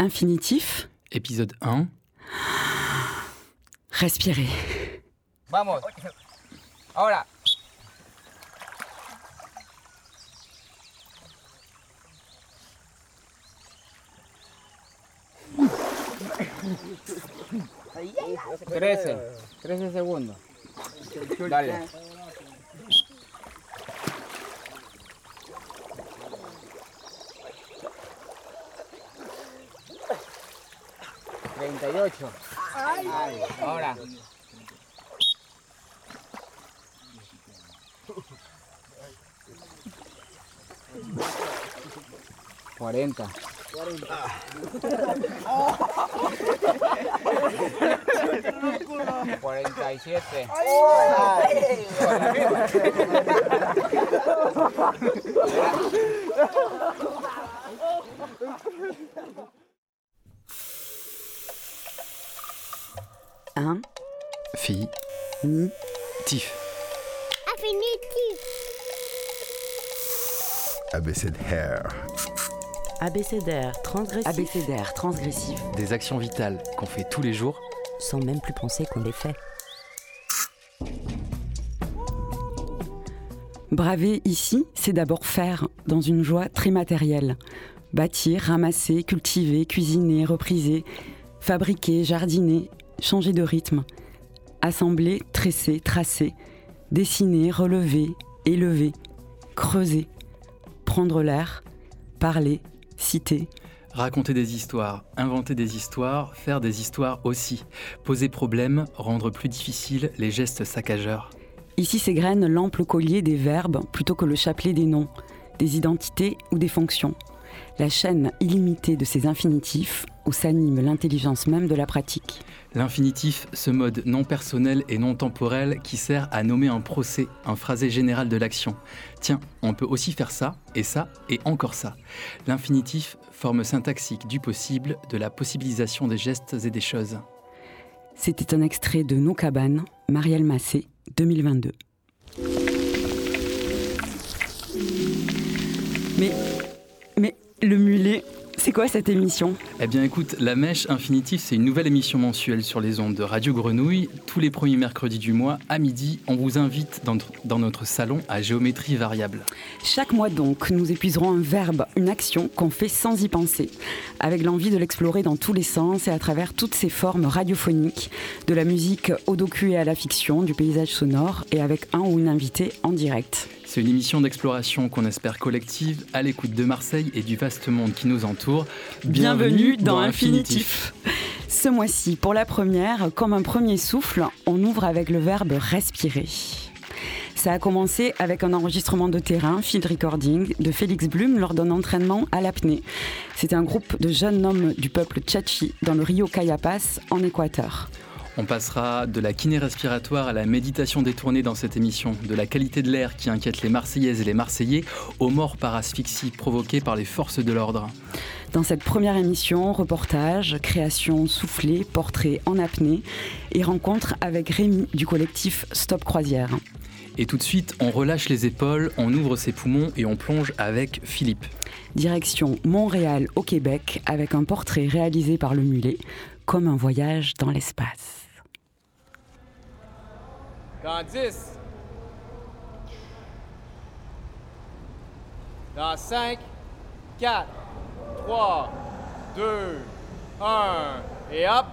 Infinitif. Épisode 1. Respirez. Vamos. Ahora. Trece. Trece segundos. Dale. Treinta y ocho. Ahora. Cuarenta. Cuarenta y siete. Un. Fille. Ni. Tif. ABCDR. Abécédaire, transgressif, Abécédaire, transgressif. Des actions vitales qu'on fait tous les jours. sans même plus penser qu'on les fait. Braver ici, c'est d'abord faire, dans une joie très matérielle. Bâtir, ramasser, cultiver, cuisiner, repriser, fabriquer, jardiner, changer de rythme. Assembler, tresser, tracer, dessiner, relever, élever, creuser, prendre l'air, parler, citer, Raconter des histoires, inventer des histoires, faire des histoires aussi. Poser problème, rendre plus difficile les gestes saccageurs. Ici s'égrène l'ample collier des verbes plutôt que le chapelet des noms, des identités ou des fonctions. La chaîne illimitée de ces infinitifs où s'anime l'intelligence même de la pratique. L'infinitif, ce mode non personnel et non temporel qui sert à nommer un procès, un phrasé général de l'action. Tiens, on peut aussi faire ça, et ça, et encore ça. L'infinitif, forme syntaxique du possible, de la possibilisation des gestes et des choses. C'était un extrait de Nos cabanes, Marielle Massé, 2022. Mais, mais le mulet, c'est quoi cette émission? Eh bien écoute, La Mèche Infinitif, c'est une nouvelle émission mensuelle sur les ondes de Radio Grenouille. Tous les premiers mercredis du mois, à midi, on vous invite dans notre, dans notre salon à géométrie variable. Chaque mois donc, nous épuiserons un verbe, une action qu'on fait sans y penser, avec l'envie de l'explorer dans tous les sens et à travers toutes ses formes radiophoniques, de la musique au docu et à la fiction, du paysage sonore et avec un ou une invitée en direct. C'est une émission d'exploration qu'on espère collective, à l'écoute de Marseille et du vaste monde qui nous entoure. Bienvenue dans Infinitif. Ce mois-ci, pour la première, comme un premier souffle, on ouvre avec le verbe respirer. Ça a commencé avec un enregistrement de terrain, field recording, de Félix Blum lors d'un entraînement à l'apnée. C'était un groupe de jeunes hommes du peuple Tchatchi dans le Rio Cayapas, en Équateur. On passera de la kiné respiratoire à la méditation détournée dans cette émission, de la qualité de l'air qui inquiète les Marseillaises et les Marseillais, aux morts par asphyxie provoquées par les forces de l'ordre. Dans cette première émission, reportage, création soufflée, portrait en apnée et rencontre avec Rémi du collectif Stop Croisière. Et tout de suite, on relâche les épaules, on ouvre ses poumons et on plonge avec Philippe. Direction Montréal au Québec avec un portrait réalisé par le mulet, comme un voyage dans l'espace. Dans 10. Dans 5, 4, 3, 2, 1. Et hop.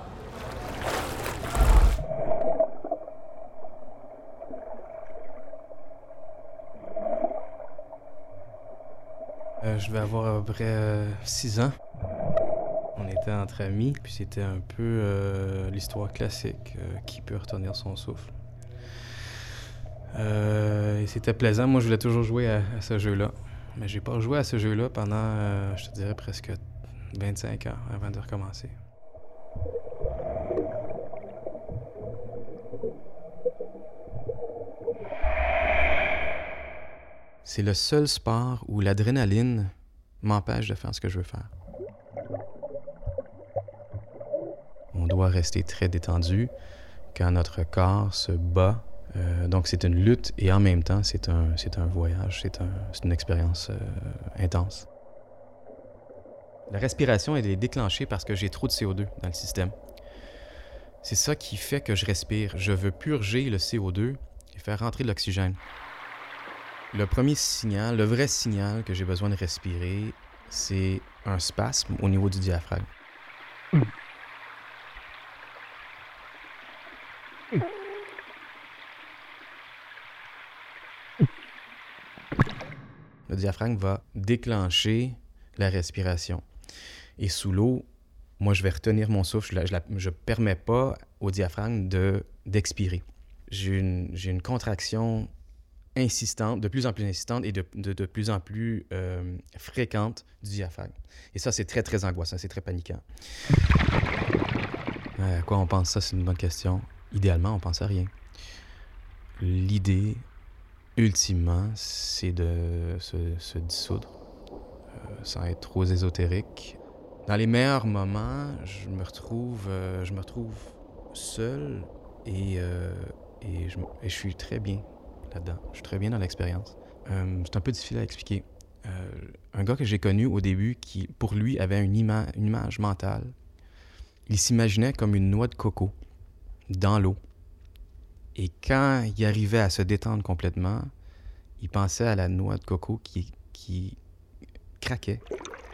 Euh, je vais avoir à peu près 6 ans. On était entre amis, puis c'était un peu euh, l'histoire classique euh, qui peut retenir son souffle. Euh, et c'était plaisant. Moi, je voulais toujours jouer à, ce jeu-là. Mais j'ai pas joué à ce jeu-là pendant, euh, je te dirais, presque 25 ans avant de recommencer. C'est le seul sport où l'adrénaline m'empêche de faire ce que je veux faire. On doit rester très détendu quand notre corps se bat. Euh, donc c'est une lutte et en même temps c'est un, c'est un voyage, c'est un, c'est une expérience euh, intense. La respiration, elle est déclenchée parce que j'ai trop de CO2 dans le système. C'est ça qui fait que je respire. Je veux purger le CO2 et faire rentrer l'oxygène. Le premier signal, le vrai signal que j'ai besoin de respirer, c'est un spasme au niveau du diaphragme. Le diaphragme va déclencher la respiration. Et sous l'eau, moi, je vais retenir mon souffle. Je ne permets pas au diaphragme de, d'expirer. J'ai une, contraction insistante, de plus en plus insistante et de, de, de plus en plus euh, fréquente du diaphragme. Et ça, c'est très, très angoissant, c'est très paniquant. Euh, à quoi on pense? Ça, c'est une bonne question. Idéalement, on pense à rien. L'idée, ultimement, c'est de se, dissoudre, euh, sans être trop ésotérique. Dans les meilleurs moments, je me retrouve, euh, je me retrouve seul et, euh, et, je, suis très bien là-dedans. Je suis très bien dans l'expérience. Euh, c'est un peu difficile à expliquer. Un gars que j'ai connu au début qui, pour lui, avait une image mentale. Il s'imaginait comme une noix de coco dans l'eau. Et quand il arrivait à se détendre complètement, il pensait à la noix de coco qui, craquait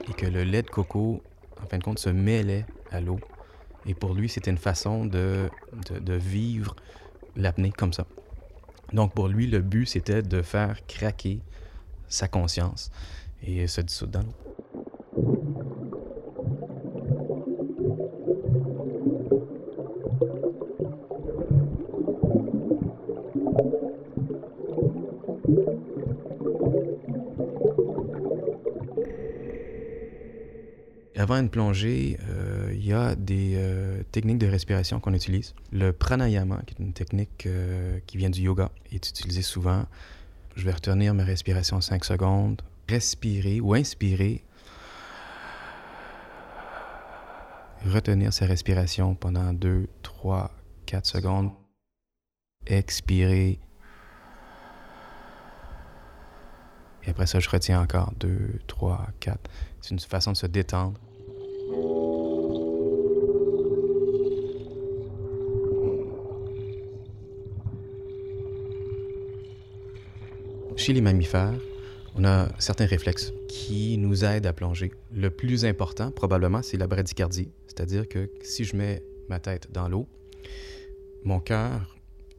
et que le lait de coco, en fin de compte, se mêlait à l'eau. Et pour lui, c'était une façon de vivre l'apnée comme ça. Donc pour lui, le but, c'était de faire craquer sa conscience et se dissoudre dans l'eau. Avant une plongée, euh, il y a des euh, techniques de respiration qu'on utilise. Le pranayama, qui est une technique euh, qui vient du yoga, est utilisé souvent. Je vais retenir ma respiration 5 secondes, respirer ou inspirer, retenir sa respiration pendant 2, 3, 4 secondes, expirer. Et après ça, je retiens encore 2, 3, 4. C'est une façon de se détendre. Chez les mammifères, on a certains réflexes qui nous aident à plonger. Le plus important, probablement, c'est la bradycardie. C'est-à-dire que si je mets ma tête dans l'eau, mon cœur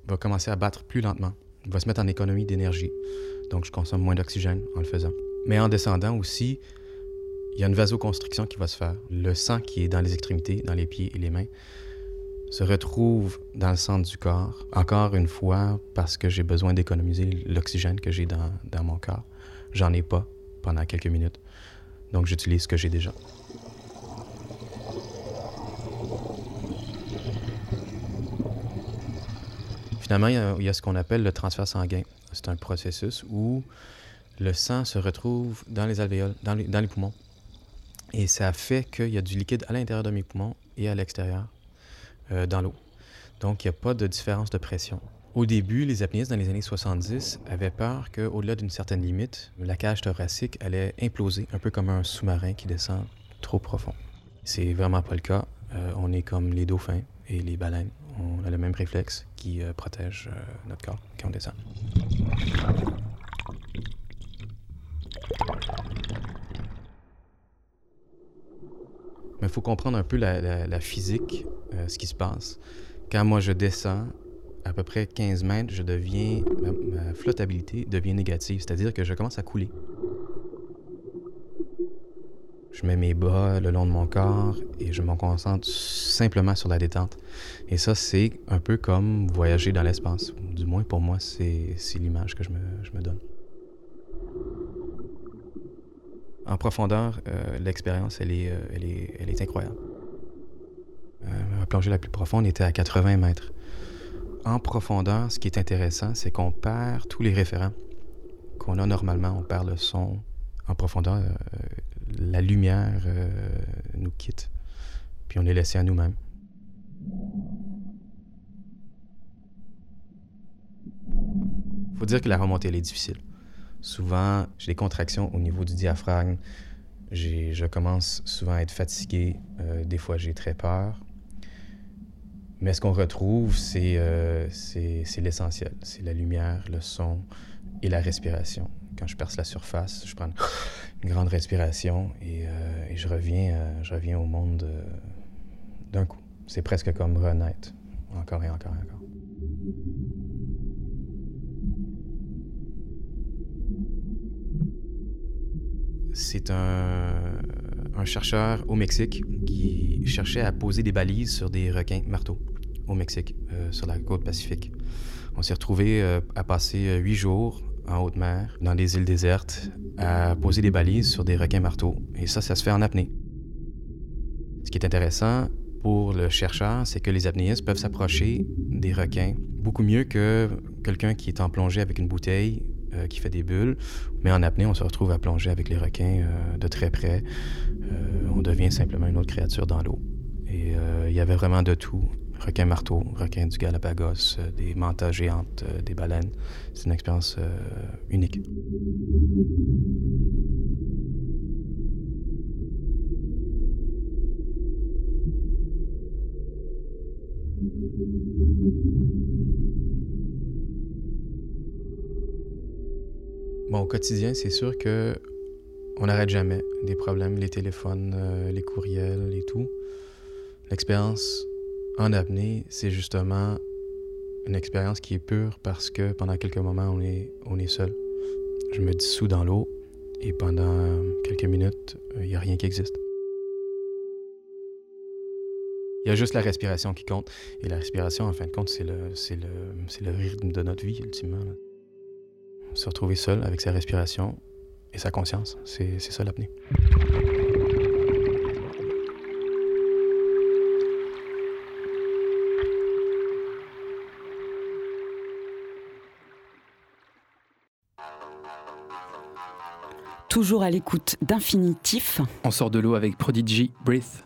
va commencer à battre plus lentement. Va se mettre en économie d'énergie. Donc, je consomme moins d'oxygène en le faisant. Mais en descendant aussi, il y a une vasoconstriction qui va se faire. Le sang qui est dans les extrémités, dans les pieds et les mains, se retrouve dans le centre du corps, encore une fois, parce que j'ai besoin d'économiser l'oxygène que j'ai dans, mon corps. J'en ai pas pendant quelques minutes. Donc, j'utilise ce que j'ai déjà. Finalement, il y, a, ce qu'on appelle le transfert sanguin. C'est un processus où le sang se retrouve dans les alvéoles, dans dans les poumons. Et ça fait qu'il y a du liquide à l'intérieur de mes poumons et à l'extérieur, euh, dans l'eau. Donc, il n'y a pas de différence de pression. Au début, les apnéistes dans les années 70 avaient peur qu'au-delà d'une certaine limite, la cage thoracique allait imploser, un peu comme un sous-marin qui descend trop profond. C'est vraiment pas le cas. Euh, on est comme les dauphins et les baleines. On a le même réflexe qui euh, protège notre corps quand on descend. Il faut comprendre un peu la, physique, euh, ce qui se passe. Quand moi je descends à peu près 15 mètres, je deviens, ma, flottabilité devient négative, c'est-à-dire que je commence à couler. Je mets mes bras le long de mon corps et je me concentre simplement sur la détente. Et ça, c'est un peu comme voyager dans l'espace. Du moins pour moi, c'est l'image que je me donne. En profondeur, euh, l'expérience, elle est, euh, elle, est, elle est incroyable. Euh, ma plongée la plus profonde était à 80 mètres. En profondeur, ce qui est intéressant, c'est qu'on perd tous les référents qu'on a normalement. On perd le son. En profondeur, la lumière nous quitte. Puis on est laissé à nous-mêmes. faut dire que la remontée, elle est difficile. Souvent, j'ai des contractions au niveau du diaphragme. je commence souvent à être fatigué. Euh, des fois, j'ai très peur. Mais ce qu'on retrouve, c'est euh, c'est- l'essentiel. C'est la lumière, le son et la respiration. Quand je perce la surface, je prends une grande respiration et, euh, je, reviens, je reviens au monde d'un coup. C'est presque comme renaître, encore et encore et encore. C'est un, chercheur au Mexique qui cherchait à poser des balises sur des requins marteaux au Mexique, euh, sur la côte pacifique. On s'est retrouvé euh, à passer euh, huit jours en haute mer, dans des îles désertes, à poser des balises sur des requins marteaux. Et ça, ça se fait en apnée. Ce qui est intéressant pour le chercheur, c'est que les apnéistes peuvent s'approcher des requins beaucoup mieux que quelqu'un qui est en plongée avec une bouteille euh, qui fait des bulles. Mais en apnée, on se retrouve à plonger avec les requins euh, de très près. Euh, on devient simplement une autre créature dans l'eau. Et il y avait vraiment de tout. Requins marteaux, requins du Galapagos, des mantas géantes, des baleines. C'est une expérience unique. Bon, au quotidien, c'est sûr que on n'arrête jamais des problèmes, les téléphones, euh, les courriels et tout. L'expérience en apnée, c'est justement une expérience qui est pure parce que pendant quelques moments, on est, on est seul. Je me dissous dans l'eau et pendant quelques minutes, il n'y a rien qui existe. Il y a juste la respiration qui compte. Et la respiration, en fin de compte, c'est le, le, le rythme de notre vie, ultimement. Se retrouver seul avec sa respiration et sa conscience, c'est c'est ça l'apnée. Toujours à l'écoute d'Infinitif. On sort de l'eau avec Prodigy Breath.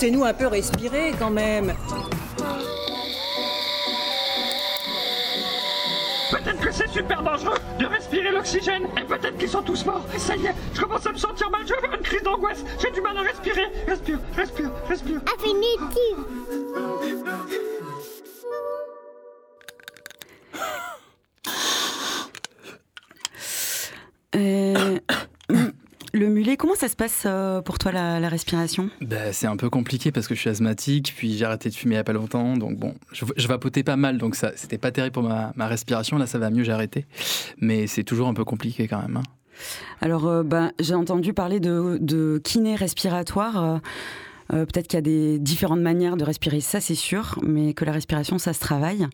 Laissez-nous un peu respirer quand même. Peut-être que c'est super dangereux de respirer l'oxygène et peut-être qu'ils sont tous morts. Et ça y est, je commence à me sentir mal, je vais faire une crise d'angoisse. J'ai du mal à respirer. Respire, respire, respire. Infinitif. Se passe euh, pour toi la, la respiration? Ben, c'est un peu compliqué parce que je suis asthmatique, puis j'ai arrêté de fumer il n'y a pas longtemps, donc bon, je, je vapotais pas mal, donc ça, c'était pas terrible pour ma, ma respiration. Là, ça va mieux, j'ai arrêté, mais c'est toujours un peu compliqué quand même. hein. Alors, euh, ben, j'ai entendu parler de, de kiné respiratoire. euh, euh, Peut-être qu'il y a des différentes manières de respirer, ça c'est sûr, mais que la respiration, ça se travaille.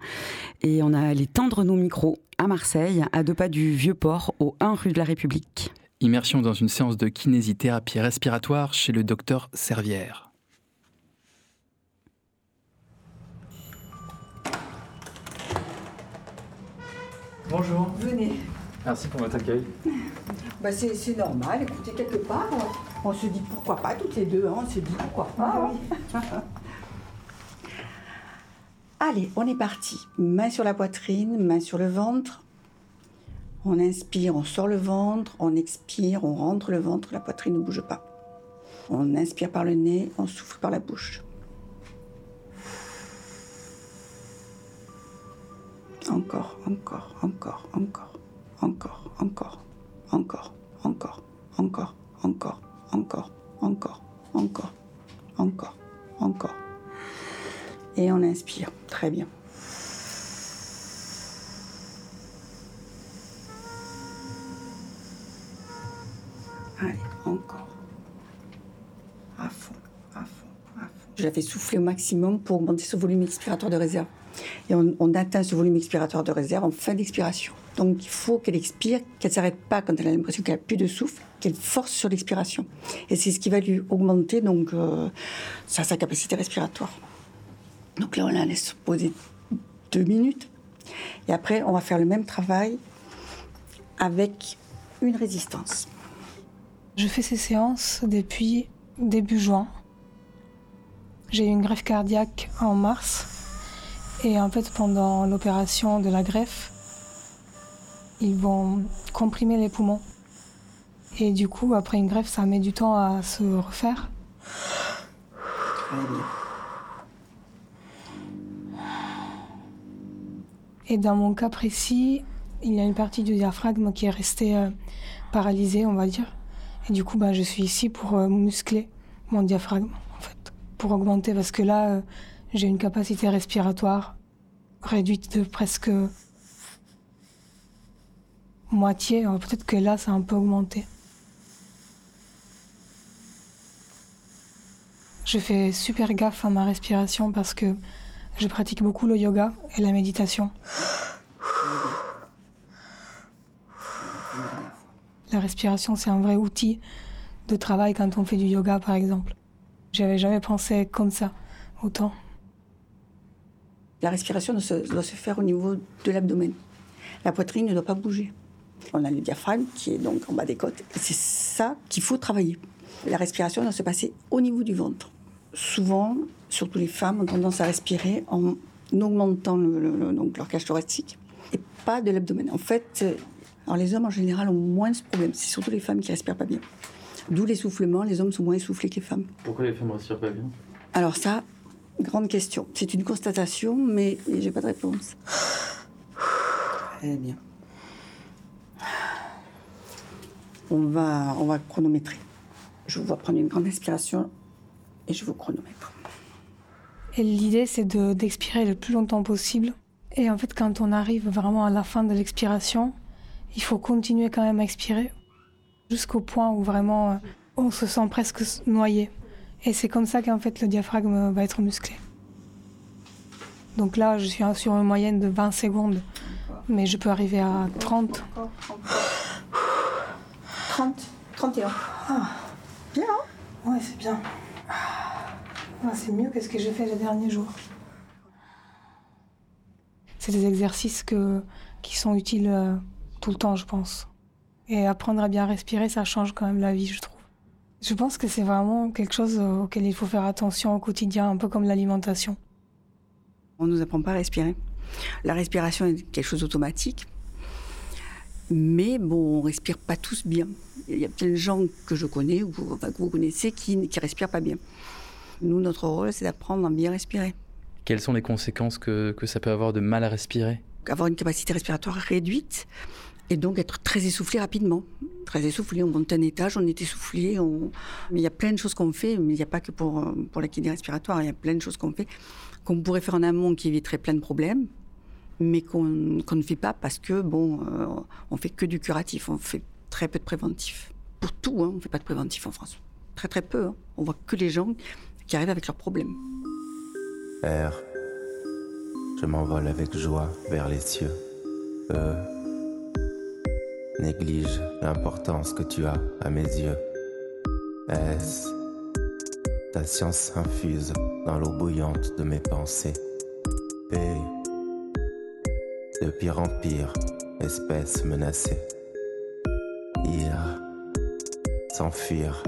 Et on a les tendre nos micros à Marseille, à deux pas du Vieux-Port, au 1 rue de la République. Immersion dans une séance de kinésithérapie respiratoire chez le docteur Servière. Bonjour, Venez. merci pour votre accueil. Bah c'est normal, écoutez, quelque part, on, on se dit pourquoi pas toutes les deux, hein, on se dit pourquoi pas. hein. Allez, on est parti. Main sur la poitrine, main sur le ventre. On inspire, on sort le ventre, on expire, on rentre le ventre, la poitrine ne bouge pas. On inspire par le nez, on souffle par la bouche. Encore, encore, encore, encore, encore, encore, encore, encore, encore, encore, encore, encore, encore, encore, encore. Et on inspire. Très bien. Allez, encore. À fond, à fond, à fond. Fais souffler au maximum pour augmenter ce volume expiratoire de réserve. Et on, on atteint ce volume expiratoire de réserve en fin d'expiration. Donc il faut qu'elle expire, qu'elle ne s'arrête pas quand elle a l'impression qu'elle n'a plus de souffle, qu'elle force sur l'expiration. Et c'est ce qui va lui augmenter donc, euh, sa, sa capacité respiratoire. Donc là, on la laisse poser deux minutes. Et après, on va faire le même travail avec une résistance. Je fais ces séances depuis début juin. J'ai eu une greffe cardiaque en mars. Et en fait, pendant l'opération de la greffe, ils vont comprimer les poumons. Et du coup, après une greffe, ça met du temps à se refaire. Et dans mon cas précis, il y a une partie du diaphragme qui est restée euh, paralysée, on va dire. Et du coup, bah, je suis ici pour euh, muscler mon diaphragme, en fait, pour augmenter, parce que là, euh, j'ai une capacité respiratoire réduite de presque moitié. Peut-être que là, ça a un peu augmenté. Je fais super gaffe à ma respiration parce que je pratique beaucoup le yoga et la méditation. La respiration, c'est un vrai outil de travail quand on fait du yoga, par exemple. J'avais jamais pensé comme ça, autant. La respiration doit se, faire au niveau de l'abdomen. La poitrine ne doit pas bouger. On a le diaphragme qui est donc en bas des côtes. C'est ça qu'il faut travailler. La respiration doit se passer au niveau du ventre. Souvent, surtout les femmes, ont tendance à respirer en augmentant le- donc leur cage thoracique et pas de l'abdomen. En fait, alors les hommes en général ont moins ce problème. C'est surtout les femmes qui respirent pas bien. D'où l'essoufflement. Les hommes sont moins essoufflés que les femmes. Pourquoi les femmes respirent pas bien? Alors ça, grande question. C'est une constatation, mais j'ai pas de réponse. Très bien. On va, on va chronométrer. Je vous vois prendre une grande inspiration et je vous chronomètre. Et l'idée, c'est de- d'expirer le plus longtemps possible. Et en fait, quand on arrive vraiment à la fin de l'expiration, il faut continuer quand même à expirer jusqu'au point où vraiment euh, on se sent presque noyé. Et c'est comme ça qu'en fait le diaphragme va être musclé. Donc là, je suis sur une moyenne de 20 secondes, mais je peux arriver à 30. 30, 31. Bien, hein? Ouais, c'est bien. Ah, c'est mieux que ce que j'ai fait les derniers jours. C'est des exercices que, qui sont utiles euh, tout le temps, je pense. Et apprendre à bien respirer, ça change quand même la vie, je trouve. Je pense que c'est vraiment quelque chose auquel il faut faire attention au quotidien, un peu comme l'alimentation. On nous apprend pas à respirer. La respiration est quelque chose d'automatique. Mais bon, on respire pas tous bien. Il y a plein de gens que je connais ou enfin, que vous connaissez qui ne respirent pas bien. Nous, notre rôle, c'est d'apprendre à bien respirer. Quelles sont les conséquences que, que ça peut avoir de mal à respirer? Avoir une capacité respiratoire réduite et donc être très essoufflé rapidement. Très essoufflé, on monte un étage, on est essoufflé. Il y a plein de choses qu'on fait, mais il n'y a pas que pour, euh, pour la kiné respiratoire, il y a plein de choses qu'on fait, qu'on pourrait faire en amont qui éviterait plein de problèmes, mais qu'on qu'on ne fait pas parce que, bon, euh, on fait que du curatif, on fait très peu de préventif. Pour tout, hein, on ne fait pas de préventif en France. Très très peu. hein. On voit que les gens qui arrivent avec leurs problèmes. Père, je m'envole avec joie vers les cieux. Eux négligent l'importance que tu as à mes yeux. Est-ce ta science infuse dans l'eau bouillante de mes pensées P de pire en pire, espèce menacée? Ir, s'enfuir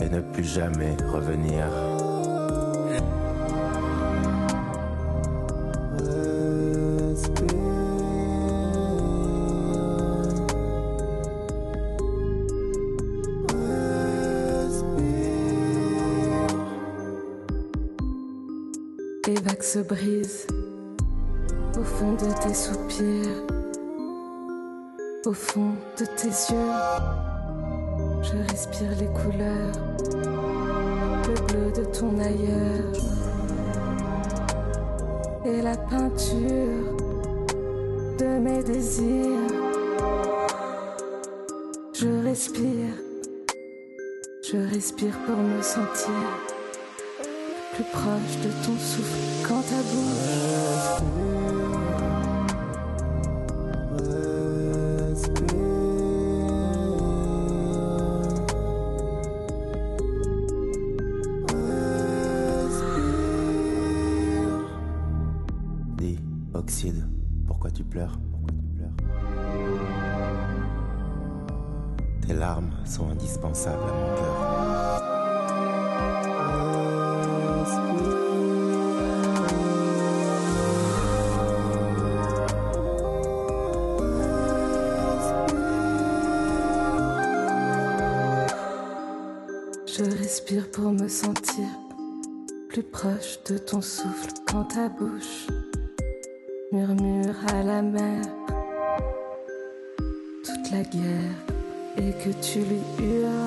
et ne plus jamais revenir. Se brisent au fond de tes soupirs, au fond de tes yeux. Je respire les couleurs, le bleu de ton ailleurs et la peinture de mes désirs. Je respire, je respire pour me sentir plus proche de ton souffle quand ta bouche. Dis, Oxyde, pourquoi tu pleures? Pourquoi tu pleures? Tes larmes sont indispensables à mon cœur. De ton souffle quand ta bouche murmure à la mer toute la guerre et que tu lui hurles.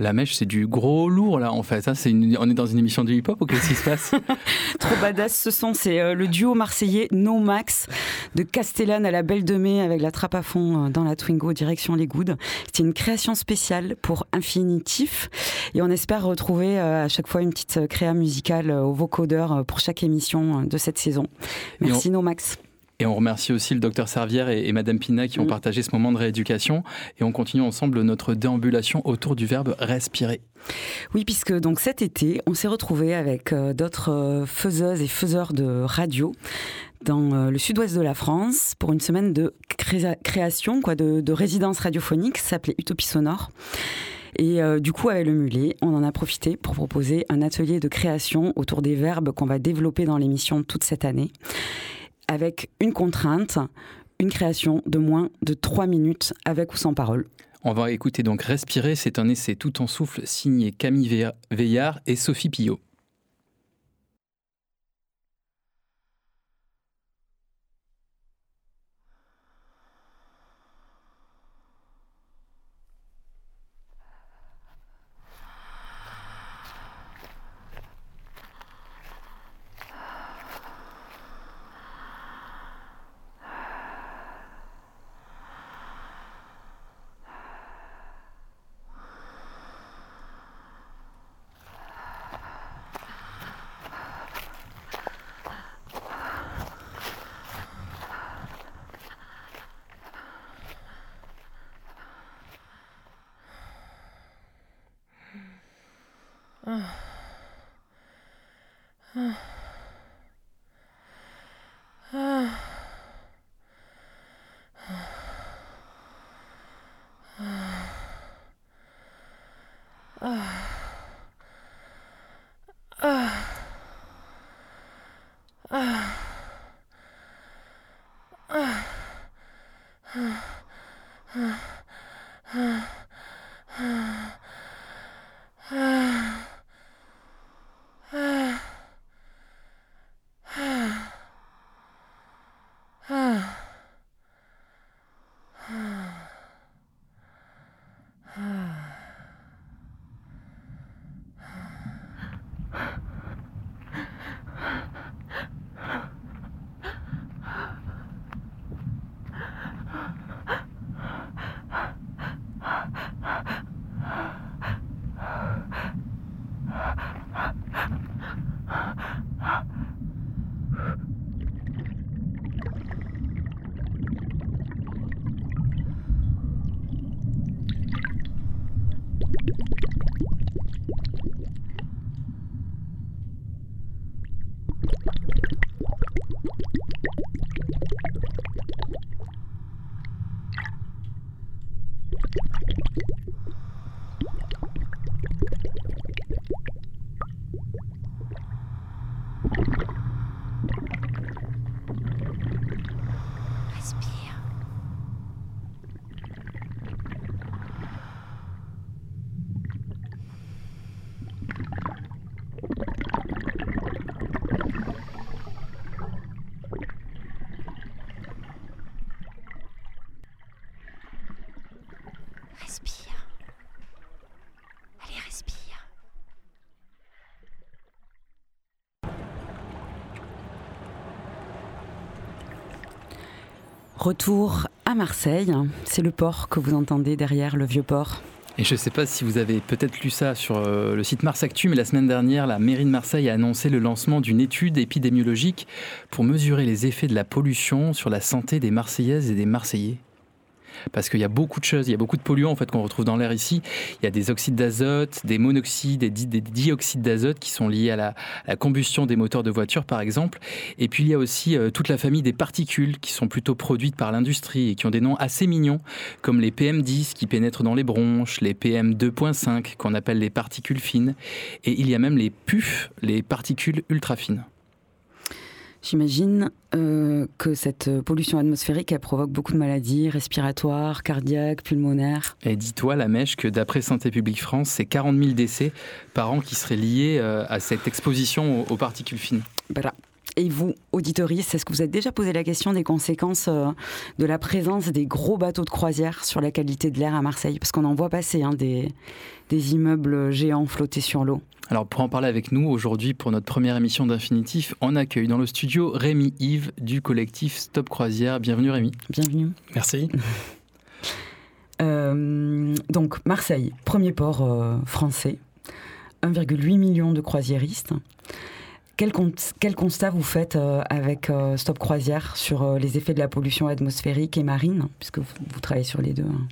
La mèche, c'est du gros lourd là en fait. Une- On est dans une émission de hip-hop ou qu'est-ce qui se passe? Trop badass ce son, c'est euh, le duo marseillais No Max de Castellane à la Belle de Mai avec la trappe à fond euh, dans la Twingo direction les Goudes. C'était une création spéciale pour Infinitif et on espère retrouver euh, à chaque fois une petite créa musicale euh, au vocodeur pour chaque émission de cette saison. Merci No Max. Et on remercie aussi le docteur Servière et, et Madame Pina qui ont Mm. partagé ce moment de rééducation. Et on continue ensemble notre déambulation autour du verbe respirer. Oui, puisque donc cet été, on s'est retrouvé avec euh, d'autres euh, faiseuses et faiseurs de radio dans euh, le sud-ouest de la France pour une semaine de créa- création, quoi, de, de résidence radiophonique, s'appelait Utopie Sonore. Et euh, du coup, avec le mulet, on en a profité pour proposer un atelier de création autour des verbes qu'on va développer dans l'émission toute cette année, avec une contrainte, une création de moins de 3 minutes avec ou sans parole. On va écouter donc Respirer, c'est un essai tout en souffle signé Camille Veilla- Veillard et Sophie Pillot. Retour à Marseille, c'est le port que vous entendez derrière le vieux port. Et je ne sais pas si vous avez peut-être lu ça sur euh, le site Mars Actu, mais la semaine dernière, la mairie de Marseille a annoncé le lancement d'une étude épidémiologique pour mesurer les effets de la pollution sur la santé des Marseillaises et des Marseillais parce qu'il y a beaucoup de choses, il y a beaucoup de polluants en fait qu'on retrouve dans l'air ici. Il y a des oxydes d'azote, des monoxydes des dioxydes d'azote qui sont liés à la, combustion des moteurs de voitures par exemple. Et puis il y a aussi euh, toute la famille des particules qui sont plutôt produites par l'industrie et qui ont des noms assez mignons comme les PM10 qui pénètrent dans les bronches, les PM2.5 qu'on appelle les particules fines et il y a même les PUF, les particules ultra fines. J'imagine euh, que cette pollution atmosphérique, elle provoque beaucoup de maladies respiratoires, cardiaques, pulmonaires. Et dis-toi, la mèche, que d'après Santé publique France, c'est 40 000 décès par an qui seraient liés euh, à cette exposition aux, particules fines. Voilà. Et vous, auditoristes, est-ce que vous avez déjà posé la question des conséquences euh, de la présence des gros bateaux de croisière sur la qualité de l'air à Marseille? Parce qu'on en voit passer hein, des, des immeubles géants flottés sur l'eau. Alors pour en parler avec nous aujourd'hui pour notre première émission d'Infinitif, on accueille dans le studio Rémi Yves du collectif Stop Croisière. Bienvenue Rémi. Bienvenue. Merci. Euh, donc Marseille, premier port euh, français, 1,8 million de croisiéristes. Quel, constat vous faites euh, avec Stop Croisière sur les effets de la pollution atmosphérique et marine, puisque vous, travaillez sur les deux hein?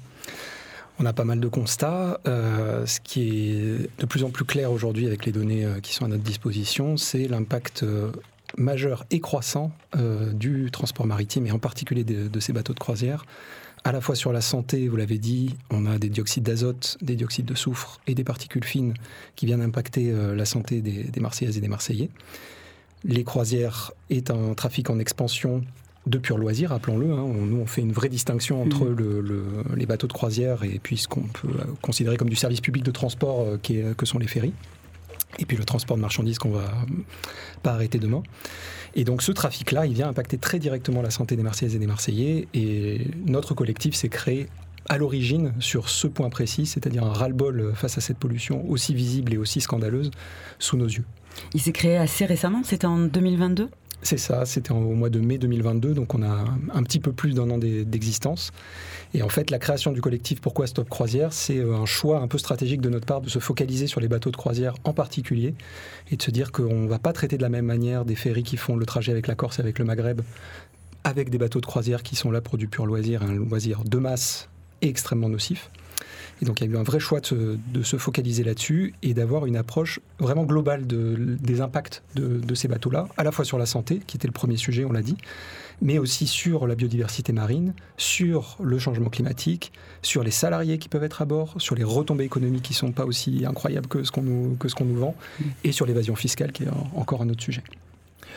On a pas mal de constats. Euh, ce qui est de plus en plus clair aujourd'hui avec les données euh, qui sont à notre disposition, c'est l'impact euh, majeur et croissant du transport maritime et en particulier de, ces bateaux de croisière. À la fois sur la santé, vous l'avez dit, on a des dioxydes d'azote, des dioxydes de soufre et des particules fines qui viennent impacter la santé des, des Marseillaises et des Marseillais. Les croisières est un trafic en expansion de pur loisir, appelons-le. Hein. Nous, on fait une vraie distinction entre mmh. les bateaux de croisière et puis ce qu'on peut considérer comme du service public de transport euh, qui est, que sont les ferries. Et puis le transport de marchandises qu'on va pas arrêter demain. Et donc ce trafic-là, il vient impacter très directement la santé des Marseillaises et des Marseillais. Et notre collectif s'est créé à l'origine sur ce point précis, c'est-à-dire un ras-le-bol face à cette pollution aussi visible et aussi scandaleuse sous nos yeux. Il s'est créé assez récemment, c'était en 2022 c'est ça, c'était au mois de mai 2022, donc on a un petit peu plus d'un an d'existence. Et en fait, la création du collectif Pourquoi Stop Croisière, c'est euh, un choix un peu stratégique de notre part de se focaliser sur les bateaux de croisière en particulier et de se dire qu'on ne va pas traiter de la même manière des ferries qui font le trajet avec la Corse et avec le Maghreb avec des bateaux de croisière qui sont là pour du pur loisir, un loisir de masse et extrêmement nocif. Et donc il y a eu un vrai choix de se, focaliser là-dessus et d'avoir une approche vraiment globale des impacts de, ces bateaux-là, à la fois sur la santé, qui était le premier sujet, on l'a dit, mais aussi sur la biodiversité marine, sur le changement climatique, sur les salariés qui peuvent être à bord, sur les retombées économiques qui ne sont pas aussi incroyables que ce qu'on nous, nous vend, et sur l'évasion fiscale qui est encore un autre sujet.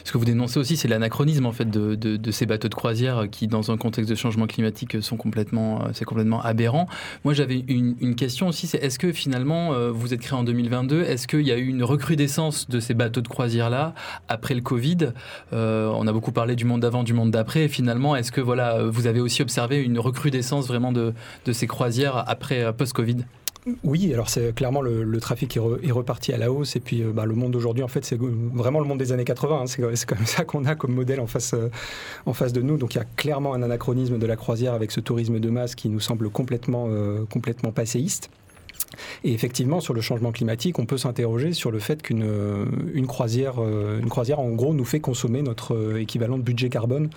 Ce que vous dénoncez aussi, c'est l'anachronisme en fait de, ces bateaux de croisière qui, dans un contexte de changement climatique, sont complètement, euh, c'est aberrant. Moi, j'avais une, question aussi, c'est est-ce que finalement, euh, vous êtes créé en 2022, est-ce qu'il y a eu une recrudescence de ces bateaux de croisière là après le Covid? Euh, On a beaucoup parlé du monde d'avant, du monde d'après. Finalement, est-ce que voilà, vous avez aussi observé une recrudescence vraiment de, de ces croisières après post-Covid? Oui, alors c'est clairement le, trafic est, reparti à la hausse et puis euh, bah, le monde d'aujourd'hui en fait c'est vraiment le monde des années 80. Hein. c'est comme ça qu'on a comme modèle en face, euh, en face de nous. Donc il y a clairement un anachronisme de la croisière avec ce tourisme de masse qui nous semble complètement, euh, passéiste. Et effectivement, sur le changement climatique, on peut s'interroger sur le fait qu'une une croisière, croisière, en gros, nous fait consommer notre équivalent de budget carbone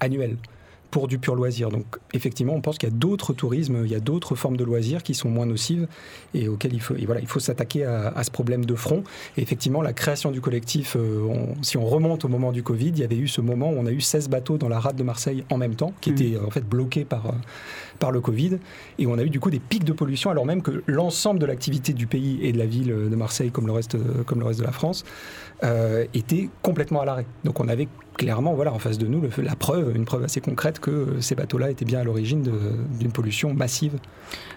annuel pour du pur loisir. Donc effectivement, on pense qu'il y a d'autres tourismes, il y a d'autres formes de loisirs qui sont moins nocives et auxquelles il faut, et voilà, il faut s'attaquer à, ce problème de front. Et effectivement, la création du collectif, euh, si on remonte au moment du Covid, il y avait eu ce moment où on a eu 16 bateaux dans la rade de Marseille en même temps, qui mmh. étaient en fait bloqués par, euh, par le Covid. Et on a eu du coup des pics de pollution alors même que l'ensemble de l'activité du pays et de la ville de Marseille, comme le reste, comme le reste de la France, euh, était complètement à l'arrêt. Donc on avait clairement voilà, en face de nous le, la preuve, une preuve assez concrète que ces bateaux-là étaient bien à l'origine d'une pollution massive.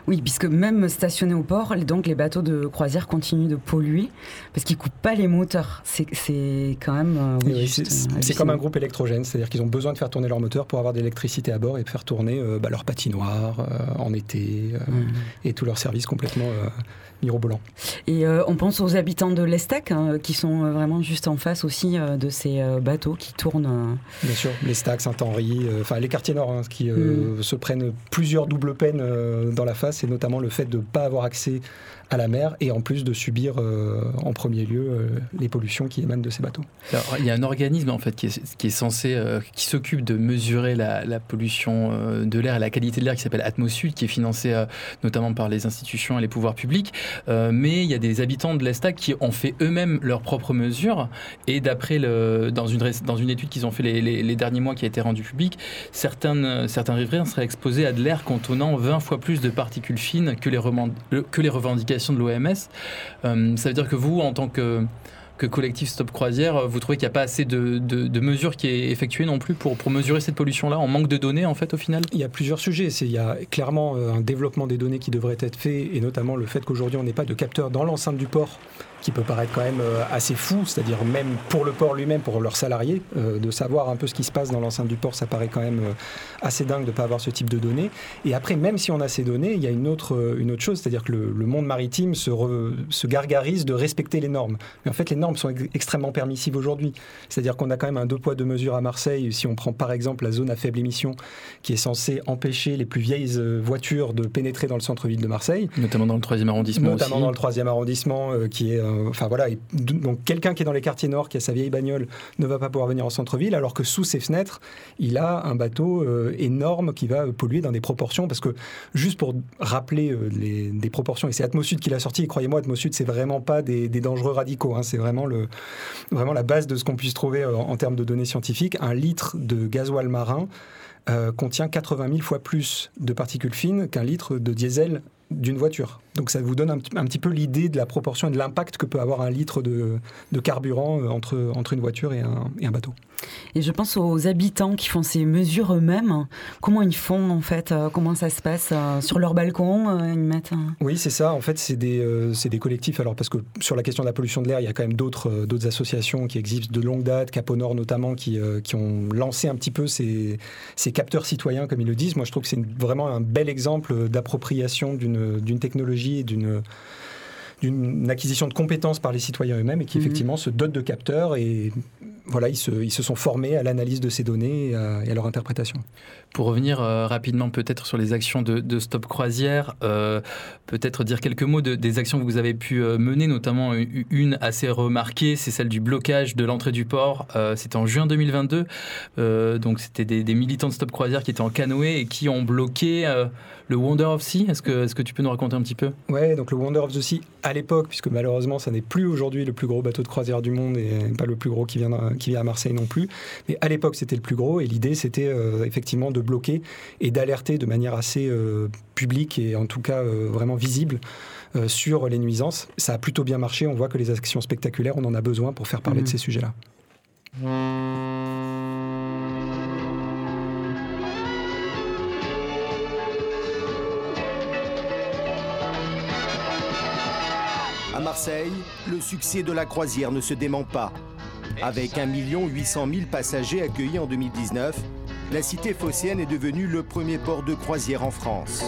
Oui, puisque même stationnés au port, donc les bateaux de croisière continuent de polluer parce qu'ils coupent pas les moteurs. C'est quand même. Euh, c'est comme un groupe électrogène, c'est-à-dire qu'ils ont besoin de faire tourner leur moteur pour avoir de l'électricité à bord et faire tourner euh, bah, leur patinoire en été mmh. et tous leurs services complètement Et on pense aux habitants de l'Estec hein, qui sont vraiment juste en face aussi de ces bateaux qui tournent tourne. Bien sûr, les Stacks, Saint-Henri, enfin les quartiers nord hein, qui mm. se prennent plusieurs doubles peines dans la face, et notamment le fait de ne pas avoir accès à la mer et en plus de subir en premier lieu les pollutions qui émanent de ces bateaux. il y a un organisme en fait qui est, qui est censé, qui s'occupe de mesurer la, pollution de l'air et la qualité de l'air qui s'appelle Atmosud, qui est financé notamment par les institutions et les pouvoirs publics. mais il y a des habitants de l'Estac qui ont fait eux-mêmes leurs propres mesures. Et d'après dans une, dans une étude qu'ils ont fait les, derniers mois qui a été rendue publique, certains, certains riverains seraient exposés à de l'air contenant 20 fois plus de particules fines que les, que les revendications de l'OMS. Euh, ça veut dire que vous, en tant que que collectif Stop Croisière, vous trouvez qu'il n'y a pas assez de, de, mesures qui est effectuées non plus pour, pour mesurer cette pollution-là en manque de données en fait au final? Il y a plusieurs sujets. Il y a clairement euh, un développement des données qui devrait être fait et notamment le fait qu'aujourd'hui on n'ait pas de capteurs dans l'enceinte du port qui peut paraître quand même euh, assez fou, c'est-à-dire même pour le port lui-même, pour leurs salariés, euh, de savoir un peu ce qui se passe dans l'enceinte du port, ça paraît quand même euh, assez dingue de ne pas avoir ce type de données. Et après, même si on a ces données, il y a une autre, une autre chose, c'est-à-dire que le, monde maritime se, se, gargarise de respecter les normes. Mais en fait, normes sont extrêmement permissives aujourd'hui. C'est-à-dire qu'on a quand même un deux poids, deux mesures à Marseille. Si on prend par exemple la zone à faible émission, qui est censée empêcher les plus vieilles voitures de pénétrer dans le centre-ville de Marseille. Notamment dans le troisième arrondissement. Notamment dans le troisième arrondissement, qui est enfin voilà, donc quelqu'un qui est dans les quartiers nord, qui a sa vieille bagnole, ne va pas pouvoir venir en centre-ville, alors que sous ses fenêtres, il a un bateau euh, énorme qui va polluer dans des proportions, parce que juste pour rappeler euh, les, des proportions, et c'est Atmosud qui l'a sorti, et croyez-moi, Atmosud, c'est vraiment pas des, dangereux radicaux, hein, c'est vraiment, vraiment la base de ce qu'on puisse trouver euh, en termes de données scientifiques. Un litre de gasoil marin contient 80 000 fois plus de particules fines qu'un litre de diesel d'une voiture. Donc ça vous donne un, petit peu l'idée de la proportion et de l'impact que peut avoir un litre de, carburant euh, entre, entre une voiture et un, et un, bateau. Et je pense aux habitants qui font ces mesures eux-mêmes. Comment ils font en fait euh, Comment ça se passe euh, Sur leur balcon ils mettent Oui, c'est ça. En fait, c'est des, des, collectifs. Alors parce que sur la question de la pollution de l'air, il y a quand même d'autres d'autres associations qui existent de longue date, Caponor notamment, qui, qui ont lancé un petit peu ces, ces capteurs citoyens, comme ils le disent. Moi, je trouve que c'est vraiment un bel exemple d'appropriation d'une technologie et d'une d'une acquisition de compétences par les citoyens eux-mêmes et qui mhm. effectivement se dotent de capteurs et voilà, ils se, ils se sont formés à l'analyse de ces données et à, leur interprétation. Pour revenir euh, rapidement peut-être sur les actions de, Stop Croisière, euh, peut-être dire quelques mots de, des actions que vous avez pu euh, mener, notamment une assez remarquée, c'est celle du blocage de l'entrée du port. c'était en juin 2022, donc c'était des, des, militants de Stop Croisière qui étaient en canoë et qui ont bloqué le Wonder of Sea. Est-ce que, est que tu peux nous raconter un petit peu? Ouais, donc le Wonder of the Sea à l'époque, puisque malheureusement ça n'est plus aujourd'hui le plus gros bateau de croisière du monde et pas le plus gros qui vient, qui vient à Marseille non plus, mais à l'époque c'était le plus gros et l'idée c'était euh, effectivement de bloquer et d'alerter de manière assez euh, publique et en tout cas euh, vraiment visible sur les nuisances. Ça a plutôt bien marché, on voit que les actions spectaculaires, on en a besoin pour faire parler de mmh. ces sujets-là. Marseille, le succès de la croisière ne se dément pas. Avec 1 800 000 passagers accueillis en 2019, la cité phocéenne est devenue le premier port de croisière en France.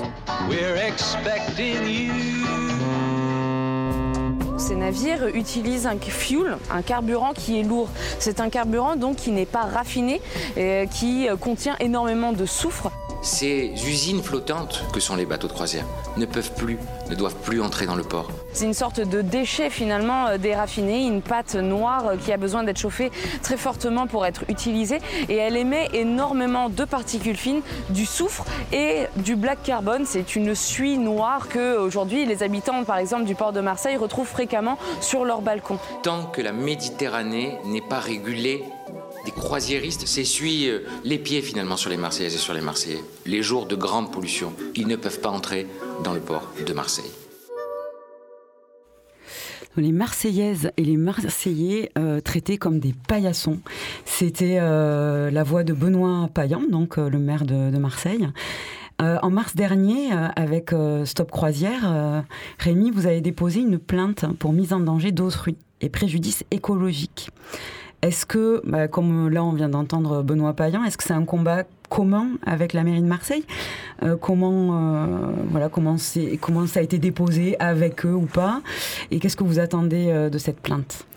Ces navires utilisent un fuel, un carburant qui est lourd. C'est un carburant donc qui n'est pas raffiné, et qui contient énormément de soufre. Ces usines flottantes que sont les bateaux de croisière ne peuvent plus, ne doivent plus entrer dans le port. C'est une sorte de déchet finalement euh, déraffiné, une pâte noire euh, qui a besoin d'être chauffée très fortement pour être utilisée et elle émet énormément de particules fines, du soufre et du black carbon. C'est une suie noire que aujourd'hui les habitants par exemple du port de Marseille retrouvent fréquemment sur leur balcon. Tant que la Méditerranée n'est pas régulée des croisiéristes s'essuient euh, les pieds finalement sur les Marseillaises et sur les Marseillais. Les jours de grande pollution, ils ne peuvent pas entrer dans le port de Marseille. Les Marseillaises et les Marseillais euh, traités comme des paillassons. C'était euh, la voix de Benoît Payan, donc le maire de, Marseille. en mars dernier, avec Stop Croisière, Rémi, vous avez déposé une plainte pour mise en danger d'autrui et préjudice écologique. Est-ce que, bah, comme là on vient d'entendre Benoît Payan, est-ce que c'est un combat commun avec la mairie de Marseille? Euh, Comment, euh, voilà, comment, comment ça a été déposé avec eux ou pas? Et qu'est-ce que vous attendez euh, de cette plainte?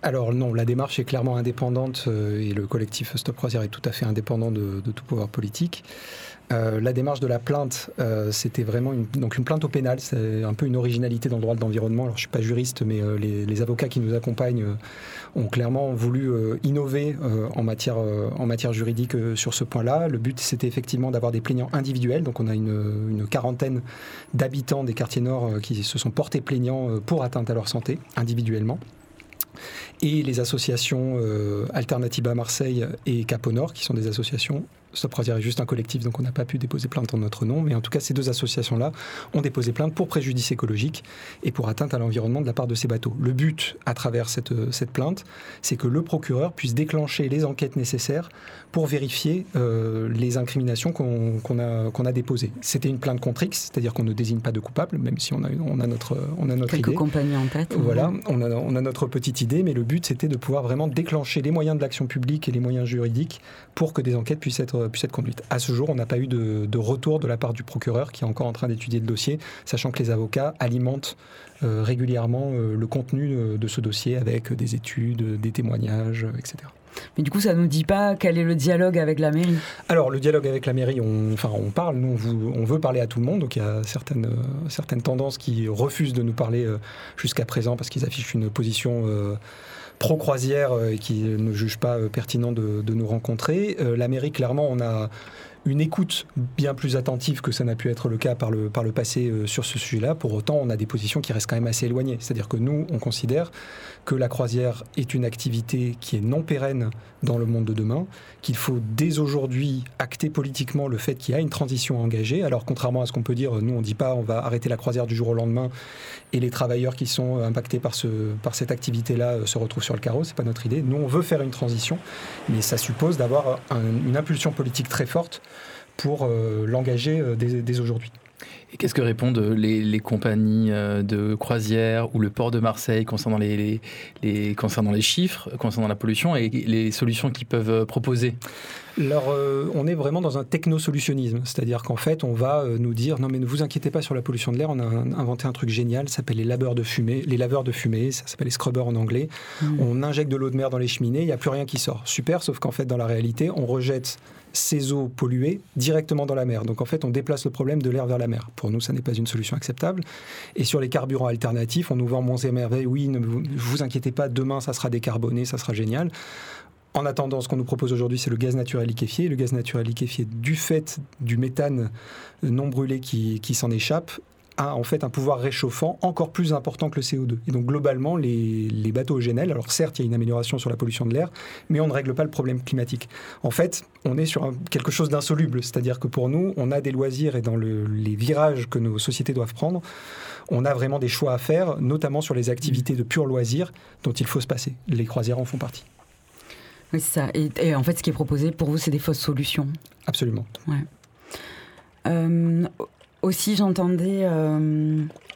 Alors non, la démarche est clairement indépendante et le collectif Stop Croisière est tout à fait indépendant de tout pouvoir politique. Euh, la démarche de la plainte, euh, c'était vraiment une, plainte au pénal. C'est un peu une originalité dans le droit de l'environnement. Alors, je suis pas juriste, mais euh, les, avocats qui nous accompagnent ont clairement voulu innover en, matière, juridique sur ce point-là. Le but, c'était effectivement d'avoir des plaignants individuels. Donc, on a une, quarantaine d'habitants des quartiers nord qui se sont portés plaignants pour atteinte à leur santé individuellement et les associations euh, Alternativa Marseille et Cap Nord, qui sont des associations Stop Croisière est juste un collectif, donc on n'a pas pu déposer plainte en notre nom. Mais en tout cas, ces deux associations-là ont déposé plainte pour préjudice écologique et pour atteinte à l'environnement de la part de ces bateaux. Le but, à travers cette, cette plainte, c'est que le procureur puisse déclencher les enquêtes nécessaires pour vérifier euh, les incriminations qu'on qu a, déposées. C'était une plainte contre X, c'est-à-dire qu'on ne désigne pas de coupable, même si on a, on a notre, on a notre Quelques idée. compagnies en tête. Voilà, on a, on a notre petite idée, mais le but, c'était de pouvoir vraiment déclencher les moyens de l'action publique et les moyens juridiques pour que des enquêtes puissent être, puissent être conduites. À ce jour, on n'a pas eu de, de, retour de la part du procureur qui est encore en train d'étudier le dossier, sachant que les avocats alimentent euh, régulièrement euh, le contenu de, de, ce dossier avec des études, des témoignages, etc. Mais du coup, ça ne nous dit pas quel est le dialogue avec la mairie Alors, le dialogue avec la mairie, on, enfin, on parle, nous, on, veut parler à tout le monde. Donc, il y a certaines, euh, certaines tendances qui refusent de nous parler euh, jusqu'à présent parce qu'ils affichent une position euh, pro-croisière et qui ne jugent pas pertinent de nous rencontrer. la mairie, clairement, on a une écoute bien plus attentive que ça n'a pu être le cas par le, par le passé euh, sur ce sujet-là. Pour autant, on a des positions qui restent quand même assez éloignées. C'est-à-dire que nous, on considère que la croisière est une activité qui est non pérenne dans le monde de demain, qu'il faut dès aujourd'hui acter politiquement le fait qu'il y a une transition engagée. Alors, contrairement à ce qu'on peut dire, nous, on ne dit pas on va arrêter la croisière du jour au lendemain et les travailleurs qui sont impactés par, ce, par cette activité-là se retrouvent sur le carreau. C'est pas notre idée. Nous, on veut faire une transition, mais ça suppose d'avoir un, une impulsion politique très forte pour euh, l'engager euh, dès, dès aujourd'hui. Et qu'est-ce que répondent les, les, compagnies euh, de croisière ou le port de Marseille concernant les, les, les, concernant les chiffres, concernant la pollution et les solutions qu'ils peuvent proposer? Alors, euh, on est vraiment dans un technosolutionnisme, c'est-à-dire qu'en fait, on va euh, nous dire non mais ne vous inquiétez pas sur la pollution de l'air, on a inventé un truc génial, ça s'appelle les laveurs de fumée, les laveurs de fumée, ça s'appelle les scrubbers en anglais. Mmh. On injecte de l'eau de mer dans les cheminées, il n'y a plus rien qui sort. Super, sauf qu'en fait, dans la réalité, on rejette ces eaux polluées directement dans la mer. Donc en fait, on déplace le problème de l'air vers la mer. Pour nous, ça n'est pas une solution acceptable. Et sur les carburants alternatifs, on nous vend monts et merveilles. Oui, ne vous, inquiétez pas, demain, ça sera décarboné, ça sera génial. En attendant, ce qu'on nous propose aujourd'hui, c'est le gaz naturel liquéfié. Le gaz naturel liquéfié, du fait du méthane non brûlé qui s'en échappe, a en fait un pouvoir réchauffant encore plus important que le CO2. Et donc globalement, les, les bateaux au GNL, alors certes, il y a une amélioration sur la pollution de l'air, mais on ne règle pas le problème climatique. En fait, on est sur un, quelque chose d'insoluble, c'est-à-dire que pour nous, on a des loisirs et dans le, les virages que nos sociétés doivent prendre, on a vraiment des choix à faire, notamment sur les activités de pur loisir dont il faut se passer. Les croisières en font partie. Oui, c'est ça. Et, et, en fait, ce qui est proposé pour vous, c'est des fausses solutions? Absolument. Ouais. Euh, aussi, j'entendais.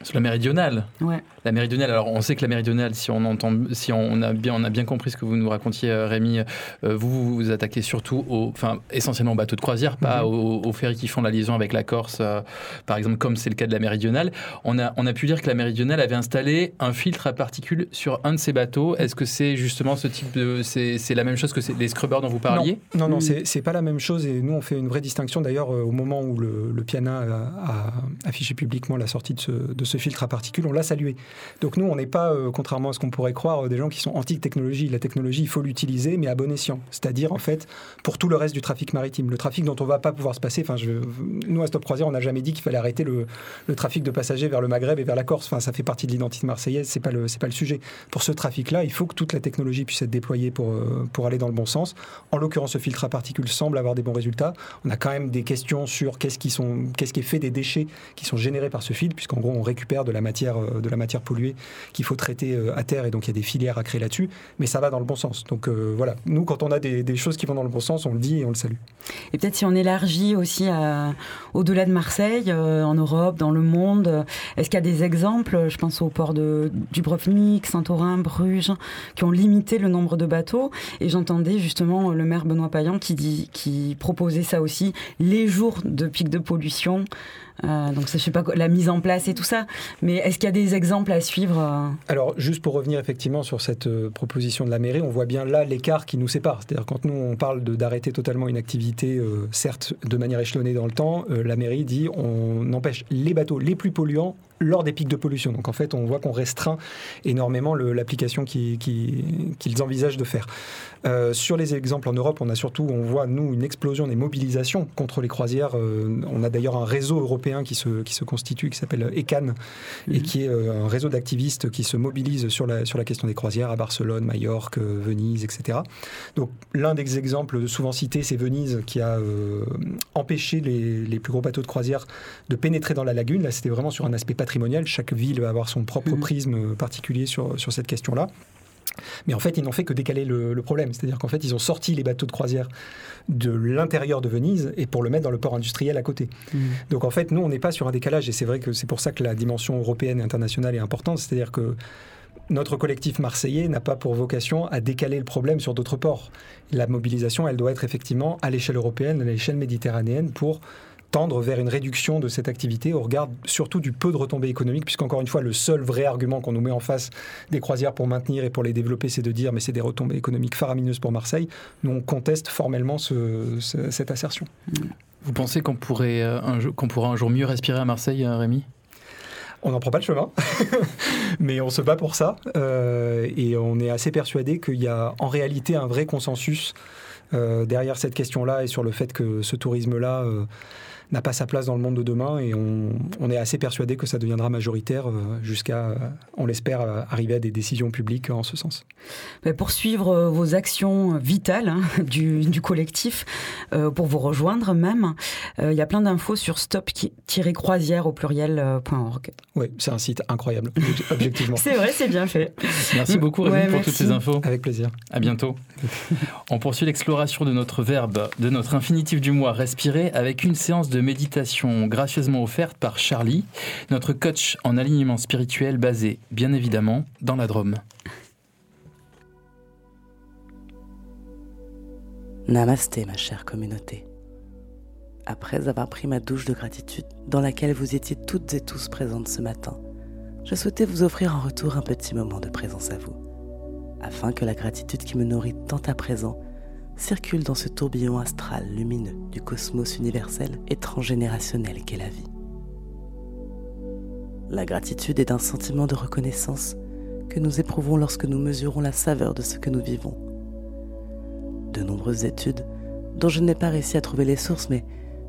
Euh... Sur la méridionale. Ouais. La méridionale. Alors, on sait que la méridionale, si on entend, si on a bien, on a bien compris ce que vous nous racontiez, Rémi, euh, vous, vous vous attaquez surtout enfin, essentiellement aux bateaux de croisière, pas mm -hmm. aux, aux, ferries qui font la liaison avec la Corse, euh, par exemple, comme c'est le cas de la méridionale. On a, on a pu dire que la méridionale avait installé un filtre à particules sur un de ces bateaux. Est-ce que c'est justement ce type de, c'est la même chose que les scrubbers dont vous parliez? Non, non, non mm. c'est pas la même chose. Et nous, on fait une vraie distinction. D'ailleurs, au moment où le, le Piana a, a, affiché publiquement la sortie de ce, de ce filtre à particules, on l'a salué. Donc nous, on n'est pas, euh, contrairement à ce qu'on pourrait croire, euh, des gens qui sont anti-technologie. La technologie, il faut l'utiliser, mais à bon escient. C'est-à-dire, en fait, pour tout le reste du trafic maritime. Le trafic dont on ne va pas pouvoir se passer. Enfin, nous, à Stop Croisière, on n'a jamais dit qu'il fallait arrêter le, trafic de passagers vers le Maghreb et vers la Corse. Enfin, ça fait partie de l'identité marseillaise. C'est pas le, pas le sujet. Pour ce trafic-là, il faut que toute la technologie puisse être déployée pour, euh, pour aller dans le bon sens. En l'occurrence, ce filtre à particules semble avoir des bons résultats. On a quand même des questions sur qu'est-ce qui, sont, qui est fait des déchets qui sont générés par ce filtre, puisqu'en gros, on de la matière, de la matière polluée qu'il faut traiter à terre et donc il y a des filières à créer là-dessus, mais ça va dans le bon sens. Donc euh, voilà, nous quand on a des, choses qui vont dans le bon sens, on le dit et on le salue. Et peut-être si on élargit aussi au-delà de Marseille, euh, en Europe, dans le monde, est-ce qu'il y a des exemples, je pense au port de Dubrovnik, Saint-Orin, Bruges, qui ont limité le nombre de bateaux? Et j'entendais justement le maire Benoît Payan qui, dit, qui proposait ça aussi, les jours de pic de pollution Euh, donc, je sais pas la mise en place et tout ça. Mais est-ce qu'il y a des exemples à suivre euh Alors, juste pour revenir effectivement sur cette euh, proposition de la mairie, on voit bien là l'écart qui nous sépare. C'est-à-dire quand nous on parle d'arrêter totalement une activité, certes de manière échelonnée dans le temps, la mairie dit on empêche les bateaux les plus polluants lors des pics de pollution. Donc en fait, on voit qu'on restreint énormément l'application qu'ils envisagent de faire. Euh, sur les exemples en Europe, on a surtout, on voit nous une explosion des mobilisations contre les croisières. Euh, on a d'ailleurs un réseau européen qui se, qui se constitue, qui s'appelle ECAN, et mhm. qui est euh, un réseau d'activistes qui se mobilisent sur la, sur la question des croisières à Barcelone, Majorque, Venise, etc. Donc l'un des exemples souvent cités, c'est Venise qui a empêché les, les, plus gros bateaux de croisière de pénétrer dans la lagune. Là, c'était vraiment sur un aspect patrimonial. Chaque ville va avoir son propre mhm. prisme particulier sur, sur cette question-là. Mais en fait, ils n'ont fait que décaler le, problème. C'est-à-dire qu'en fait, ils ont sorti les bateaux de croisière de l'intérieur de Venise et pour le mettre dans le port industriel à côté. Mmh. Donc en fait, nous, on n'est pas sur un décalage et c'est vrai que c'est pour ça que la dimension européenne et internationale est importante. C'est-à-dire que notre collectif marseillais n'a pas pour vocation à décaler le problème sur d'autres ports. La mobilisation, elle doit être effectivement à l'échelle européenne, à l'échelle méditerranéenne pour tendre vers une réduction de cette activité au regard surtout du peu de retombées économiques, puisqu'encore une fois, le seul vrai argument qu'on nous met en face des croisières pour maintenir et pour les développer, c'est de dire mais c'est des retombées économiques faramineuses pour Marseille. Nous, on conteste formellement cette assertion. Vous pensez qu'on pourrait, euh, qu'on pourra un jour mieux respirer à Marseille, euh, Rémi? On n'en prend pas le chemin, mais on se bat pour ça. Euh, et on est assez persuadé qu'il y a en réalité un vrai consensus derrière cette question-là et sur le fait que ce tourisme-là n'a pas sa place dans le monde de demain et on, est assez persuadé que ça deviendra majoritaire euh, jusqu'à, on l'espère, euh, arriver à des décisions publiques en ce sens. Pour suivre euh, vos actions vitales hein, du, collectif, pour vous rejoindre même, il y a plein d'infos sur stop-croisière au pluriel.org. Oui, c'est un site incroyable, objectivement. c'est vrai, c'est bien fait. Merci beaucoup Rémi pour toutes ces infos. Avec plaisir. À bientôt. on poursuit l'exploration de notre verbe, de notre infinitif du mois, respirer, avec une séance de méditation gracieusement offerte par Charlie, notre coach en alignement spirituel basé bien évidemment dans la Drôme. Namasté ma chère communauté. Après avoir pris ma douche de gratitude dans laquelle vous étiez toutes et tous présentes ce matin, je souhaitais vous offrir en retour un petit moment de présence à vous, afin que la gratitude qui me nourrit tant à présent circule dans ce tourbillon astral lumineux du cosmos universel et transgénérationnel qu'est la vie. La gratitude est un sentiment de reconnaissance que nous éprouvons lorsque nous mesurons la saveur de ce que nous vivons. De nombreuses études, dont je n'ai pas réussi à trouver les sources, mais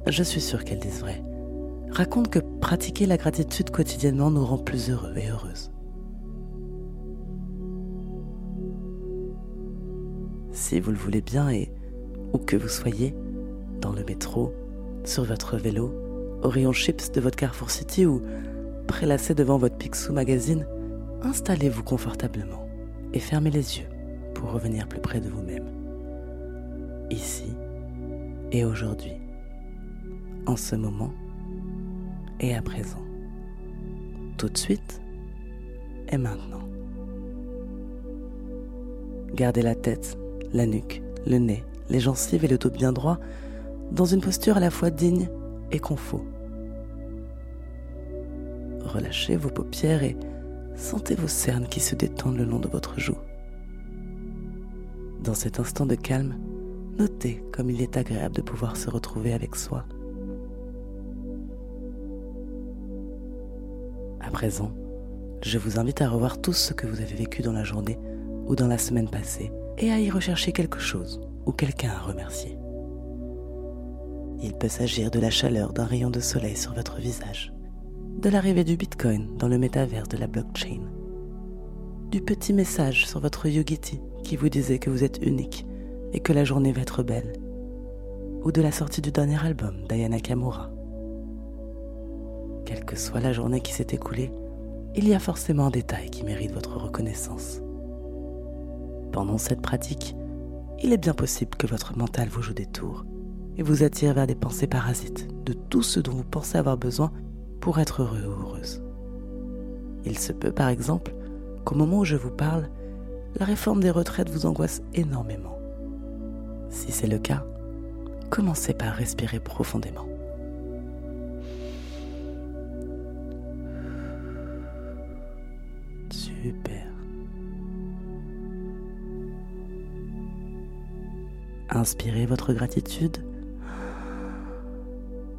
je suis sûr qu'elles disent vrai, racontent que pratiquer la gratitude quotidiennement nous rend plus heureux et heureuses. Si vous le voulez bien, et où que vous soyez, dans le métro, sur votre vélo, au rayon chips de votre Carrefour City ou prélassé devant votre Picsou Magazine, installez-vous confortablement et fermez les yeux pour revenir plus près de vous-même. Ici et aujourd'hui, en ce moment et à présent, tout de suite et maintenant. Gardez la tête la nuque, le nez, les gencives et le dos bien droit, dans une posture à la fois digne et confort. Relâchez vos paupières et sentez vos cernes qui se détendent le long de votre joue. Dans cet instant de calme, notez comme il est agréable de pouvoir se retrouver avec soi. À présent, je vous invite à revoir tout ce que vous avez vécu dans la journée ou dans la semaine passée et à y rechercher quelque chose ou quelqu'un à remercier. Il peut s'agir de la chaleur d'un rayon de soleil sur votre visage, de l'arrivée du Bitcoin dans le métaverse de la blockchain, du petit message sur votre Yogiti qui vous disait que vous êtes unique et que la journée va être belle, ou de la sortie du dernier album d'Ayana Kamura. Quelle que soit la journée qui s'est écoulée, il y a forcément un détail qui mérite votre reconnaissance. Pendant cette pratique, il est bien possible que votre mental vous joue des tours et vous attire vers des pensées parasites de tout ce dont vous pensez avoir besoin pour être heureux ou heureuse. Il se peut par exemple qu'au moment où je vous parle, la réforme des retraites vous angoisse énormément. Si c'est le cas, commencez par respirer profondément. Inspirez votre gratitude.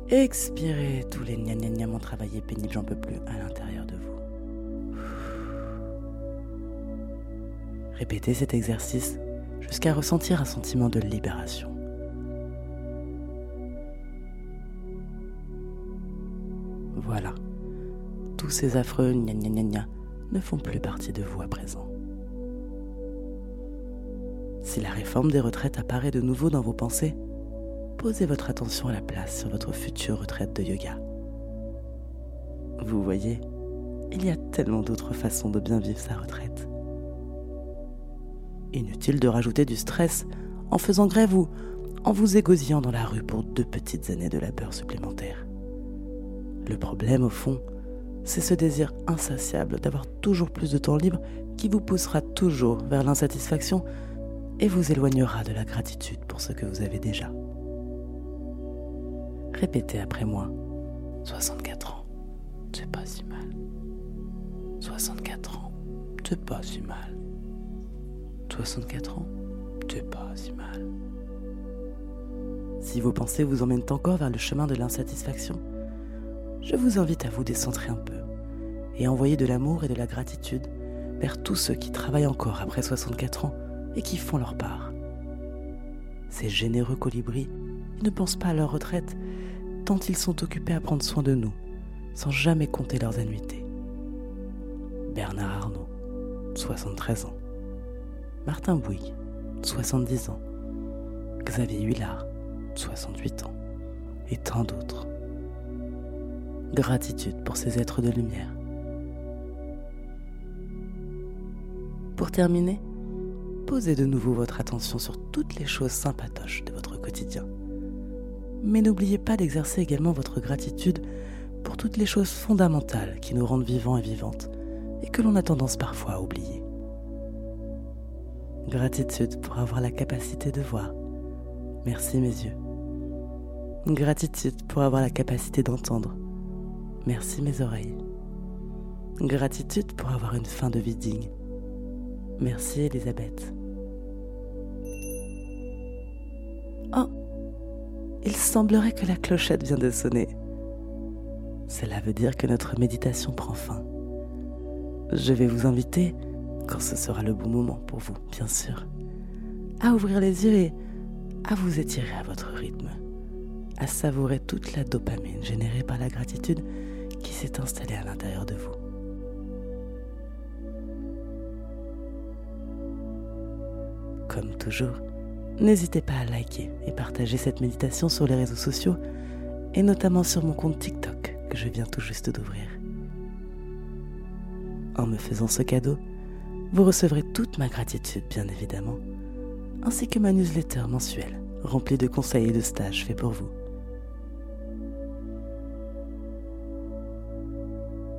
Expirez tous les gna gna gna mon travaillé pénible, j'en peux plus à l'intérieur de vous. Répétez cet exercice jusqu'à ressentir un sentiment de libération. Voilà, tous ces affreux gna gna gna gna ne font plus partie de vous à présent. Si la réforme des retraites apparaît de nouveau dans vos pensées, posez votre attention à la place sur votre future retraite de yoga. Vous voyez, il y a tellement d'autres façons de bien vivre sa retraite. Inutile de rajouter du stress en faisant grève ou en vous égosillant dans la rue pour deux petites années de labeur supplémentaires. Le problème, au fond, c'est ce désir insatiable d'avoir toujours plus de temps libre qui vous poussera toujours vers l'insatisfaction et vous éloignera de la gratitude pour ce que vous avez déjà. Répétez après moi. 64 ans, c'est pas si mal. 64 ans, c'est pas si mal. 64 ans, c'est pas si mal. Si vos pensées vous emmènent encore vers le chemin de l'insatisfaction, je vous invite à vous décentrer un peu et envoyer de l'amour et de la gratitude vers tous ceux qui travaillent encore après 64 ans et qui font leur part. Ces généreux colibris ne pensent pas à leur retraite tant ils sont occupés à prendre soin de nous, sans jamais compter leurs annuités. Bernard Arnault, 73 ans. Martin Bouygues, 70 ans. Xavier Huillard, 68 ans. Et tant d'autres. Gratitude pour ces êtres de lumière. Pour terminer, posez de nouveau votre attention sur toutes les choses sympatoches de votre quotidien. Mais n'oubliez pas d'exercer également votre gratitude pour toutes les choses fondamentales qui nous rendent vivants et vivantes et que l'on a tendance parfois à oublier. Gratitude pour avoir la capacité de voir. Merci mes yeux. Gratitude pour avoir la capacité d'entendre. Merci mes oreilles. Gratitude pour avoir une fin de vie digne. Merci Elisabeth. Oh, il semblerait que la clochette vient de sonner. Cela veut dire que notre méditation prend fin. Je vais vous inviter, quand ce sera le bon moment pour vous, bien sûr, à ouvrir les yeux et à vous étirer à votre rythme, à savourer toute la dopamine générée par la gratitude qui s'est installée à l'intérieur de vous. Comme toujours, N'hésitez pas à liker et partager cette méditation sur les réseaux sociaux et notamment sur mon compte TikTok que je viens tout juste d'ouvrir. En me faisant ce cadeau, vous recevrez toute ma gratitude bien évidemment, ainsi que ma newsletter mensuelle remplie de conseils et de stages faits pour vous.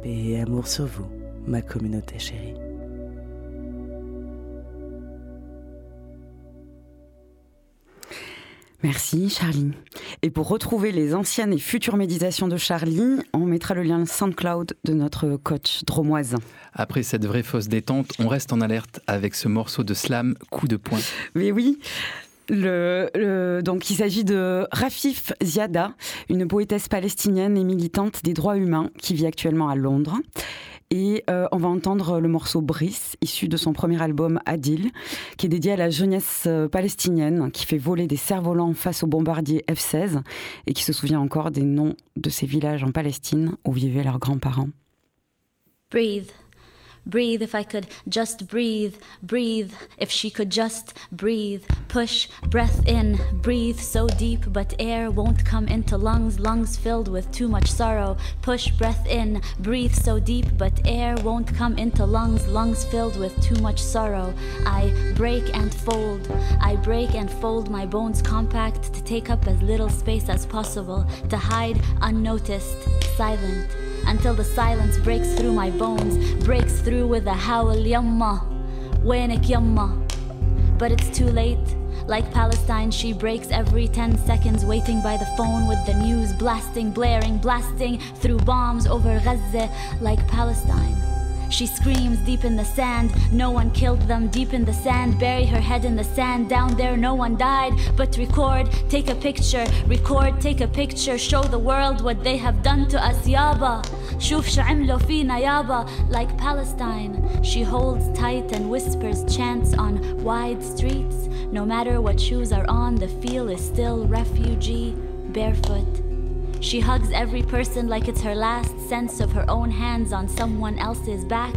Paix et amour sur vous, ma communauté chérie. Merci Charlie. Et pour retrouver les anciennes et futures méditations de Charlie, on mettra le lien SoundCloud de notre coach dromoise. Après cette vraie fausse détente, on reste en alerte avec ce morceau de slam coup de poing. Mais oui, le, donc, il s'agit de Rafif Ziada, une poétesse palestinienne et militante des droits humains qui vit actuellement à Londres. Et euh, on va entendre le morceau Brice, issu de son premier album Adil, qui est dédié à la jeunesse euh, palestinienne, qui fait voler des cerfs-volants face aux bombardiers F-16 et qui se souvient encore des noms de ces villages en Palestine où vivaient leurs grands-parents. Breathe. Breathe if I could just breathe, breathe if she could just breathe. Push breath in, breathe so deep, but air won't come into lungs, lungs filled with too much sorrow. Push breath in, breathe so deep, but air won't come into lungs, lungs filled with too much sorrow. I break and fold, I break and fold my bones compact to take up as little space as possible, to hide unnoticed, silent until the silence breaks through my bones, breaks through with a howl, yamma, وينك yamma. But it's too late. Like Palestine, she breaks every 10 seconds, waiting by the phone with the news blasting, blaring, blasting through bombs over Gaza. Like Palestine, She screams deep in the sand. No one killed them deep in the sand. Bury her head in the sand. Down there, no one died. But record, take a picture. Record, take a picture. Show the world what they have done to us, yaba. شوف شو عملوا فينا yaba. Like Palestine, she holds tight and whispers chants on wide streets. No matter what shoes are on, the feel is still refugee, barefoot. She hugs every person like it's her last sense of her own hands on someone else's back.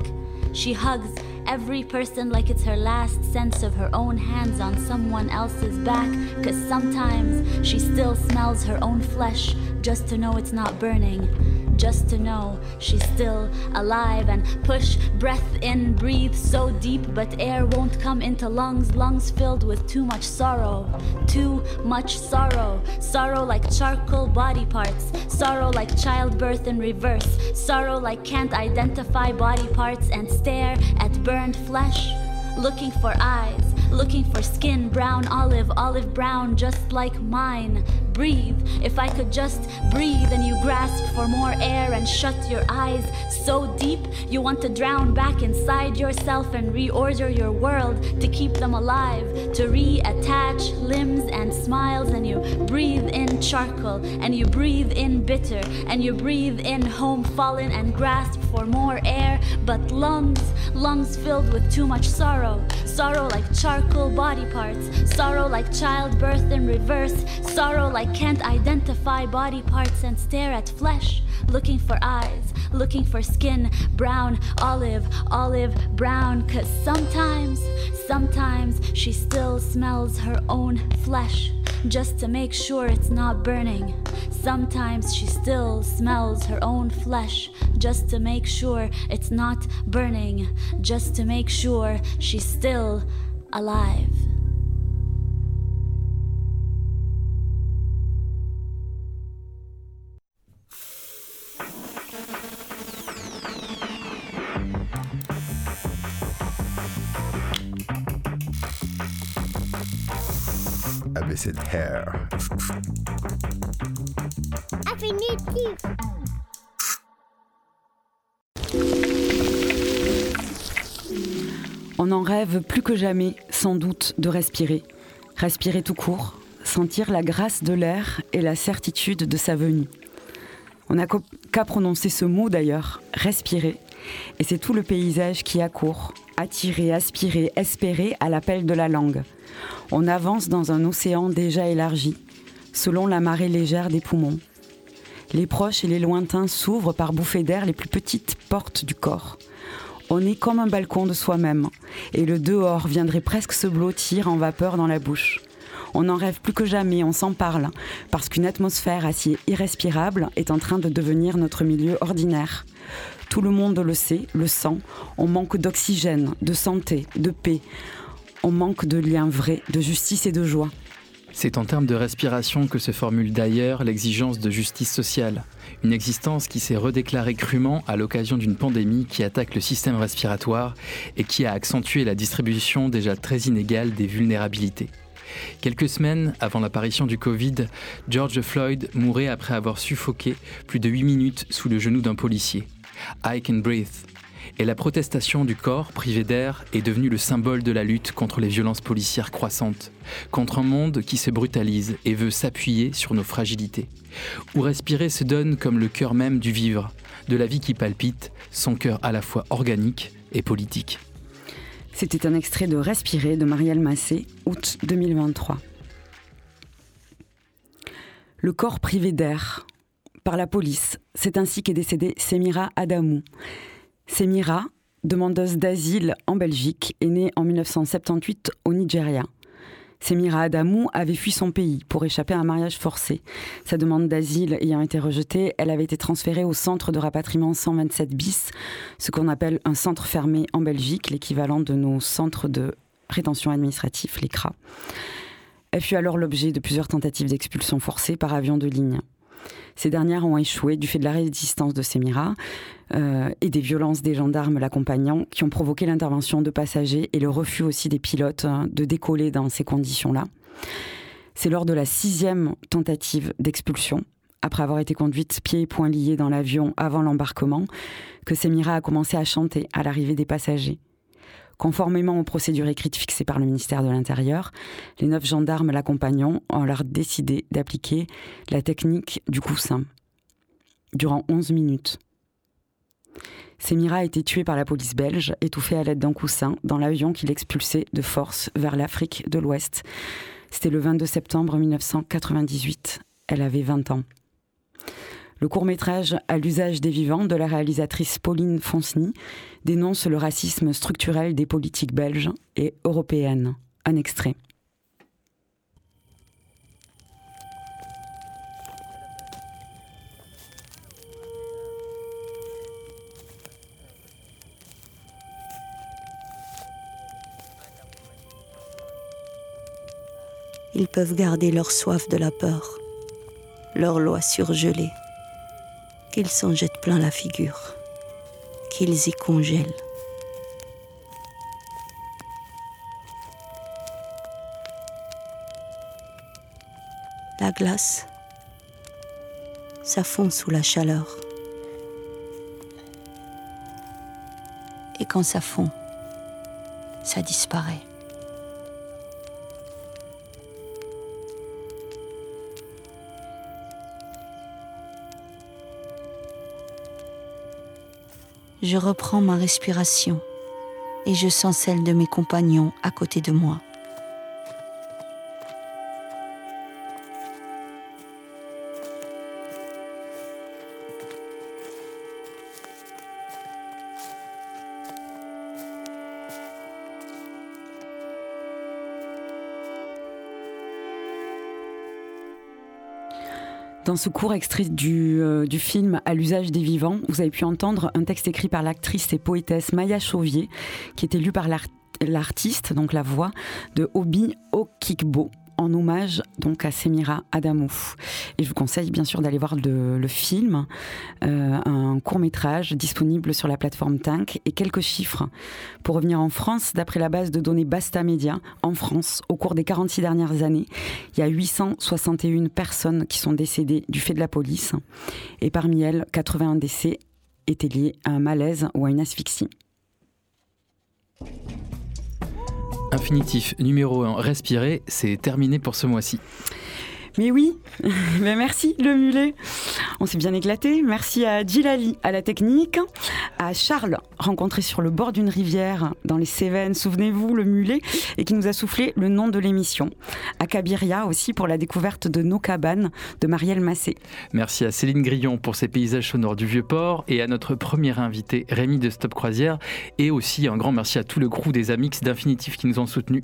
She hugs every person like it's her last sense of her own hands on someone else's back. Cause sometimes she still smells her own flesh just to know it's not burning just to know she's still alive and push breath in, breathe so deep, but air won't come into lungs, lungs filled with too much sorrow, too much sorrow, sorrow like charcoal body parts, sorrow like childbirth in reverse, sorrow like can't identify body parts and stare at burned flesh, looking for eyes looking for skin, brown, olive, olive brown, just like mine. Breathe, if I could just breathe and you grasp for more air and shut your eyes so deep you want to drown back inside yourself and reorder your world to keep them alive, to reattach limbs and smiles, and you breathe in charcoal and you breathe in bitter and you breathe in home fallen and grasp for more air, but lungs, lungs filled with too much sorrow, sorrow like charcoal body parts, sorrow like childbirth in reverse, sorrow like can't identify body parts and stare at flesh, looking for eyes, looking for skin, brown, olive, olive, brown, cause sometimes, sometimes she still smells her own flesh. Just to make sure it's not burning. Sometimes she still smells her own flesh. Just to make sure it's not burning, just to make sure she's still alive. Hair. On en rêve plus que jamais, sans doute, de respirer. Respirer tout court, sentir la grâce de l'air et la certitude de sa venue. On n'a qu'à prononcer ce mot d'ailleurs, respirer, et c'est tout le paysage qui accourt, attirer, aspirer, espérer à l'appel de la langue. On avance dans un océan déjà élargi, selon la marée légère des poumons. Les proches et les lointains s'ouvrent par bouffées d'air les plus petites portes du corps. On est comme un balcon de soi-même, et le dehors viendrait presque se blottir en vapeur dans la bouche. On en rêve plus que jamais, on s'en parle, parce qu'une atmosphère assez irrespirable est en train de devenir notre milieu ordinaire. Tout le monde le sait, le sent, on manque d'oxygène, de santé, de paix, on manque de liens vrais, de justice et de joie. C'est en termes de respiration que se formule d'ailleurs l'exigence de justice sociale, une existence qui s'est redéclarée crûment à l'occasion d'une pandémie qui attaque le système respiratoire et qui a accentué la distribution déjà très inégale des vulnérabilités. Quelques semaines avant l'apparition du Covid, George Floyd mourait après avoir suffoqué plus de 8 minutes sous le genou d'un policier. I can breathe, et la protestation du corps privé d'air est devenue le symbole de la lutte contre les violences policières croissantes, contre un monde qui se brutalise et veut s'appuyer sur nos fragilités, où respirer se donne comme le cœur même du vivre, de la vie qui palpite, son cœur à la fois organique et politique. C'était un extrait de Respirer de Marielle Massé, août 2023. Le corps privé d'air par la police, c'est ainsi qu'est décédée Semira Adamou. Semira, demandeuse d'asile en Belgique, est née en 1978 au Nigeria. Semira Adamou avait fui son pays pour échapper à un mariage forcé. Sa demande d'asile ayant été rejetée, elle avait été transférée au centre de rapatriement 127 bis, ce qu'on appelle un centre fermé en Belgique, l'équivalent de nos centres de rétention administrative, les CRA. Elle fut alors l'objet de plusieurs tentatives d'expulsion forcée par avion de ligne. Ces dernières ont échoué du fait de la résistance de Semira euh, et des violences des gendarmes l'accompagnant qui ont provoqué l'intervention de passagers et le refus aussi des pilotes hein, de décoller dans ces conditions-là. C'est lors de la sixième tentative d'expulsion, après avoir été conduite pieds et poings liés dans l'avion avant l'embarquement, que Semira a commencé à chanter à l'arrivée des passagers. Conformément aux procédures écrites fixées par le ministère de l'Intérieur, les neuf gendarmes l'accompagnant ont alors décidé d'appliquer la technique du coussin durant 11 minutes. Semira a été tué par la police belge, étouffé à l'aide d'un coussin dans l'avion qu'il expulsait de force vers l'Afrique de l'Ouest. C'était le 22 septembre 1998. Elle avait 20 ans. Le court-métrage À l'usage des vivants de la réalisatrice Pauline Fonceny dénonce le racisme structurel des politiques belges et européennes. Un extrait. Ils peuvent garder leur soif de la peur, leur loi surgelée, qu'ils s'en jettent plein la figure, qu'ils y congèlent. La glace, ça sous la chaleur. Et quand ça fond, ça disparaît. Je reprends ma respiration et je sens celle de mes compagnons à côté de moi. Dans ce court extrait du, euh, du, film À l'usage des vivants, vous avez pu entendre un texte écrit par l'actrice et poétesse Maya Chauvier, qui était lu par l'artiste, donc la voix, de Obi Okikbo, en hommage donc à Semira Adamou. Et je vous conseille bien sûr d'aller voir le, film, euh, un court métrage disponible sur la plateforme Tank et quelques chiffres. Pour revenir en France, d'après la base de données Basta Media, en France, au cours des 46 dernières années, il y a 861 personnes qui sont décédées du fait de la police. Et parmi elles, 81 décès étaient liés à un malaise ou à une asphyxie. Infinitif numéro 1, respirer, c'est terminé pour ce mois-ci. Mais oui, merci le mulet. On s'est bien éclaté. Merci à Djilali à la technique, à Charles rencontré sur le bord d'une rivière dans les Cévennes, souvenez-vous, le mulet, et qui nous a soufflé le nom de l'émission. À Kabiria aussi pour la découverte de nos cabanes de Marielle Massé. Merci à Céline Grillon pour ses paysages sonores du Vieux-Port et à notre premier invité Rémi de Stop Croisière et aussi un grand merci à tout le crew des Amix d'Infinitif qui nous ont soutenus.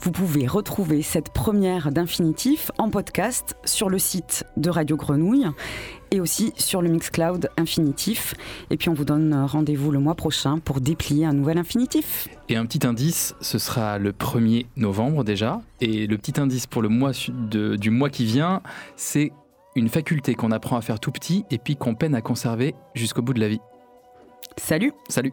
Vous pouvez retrouver cette première d'Infinitif en podcast sur le site de Radio Grenouille et aussi sur le Mixcloud Infinitif. Et puis on vous donne rendez-vous le mois prochain pour déplier un nouvel Infinitif. Et un petit indice, ce sera le 1er novembre déjà. Et le petit indice pour le mois du mois qui vient, c'est une faculté qu'on apprend à faire tout petit et puis qu'on peine à conserver jusqu'au bout de la vie. Salut Salut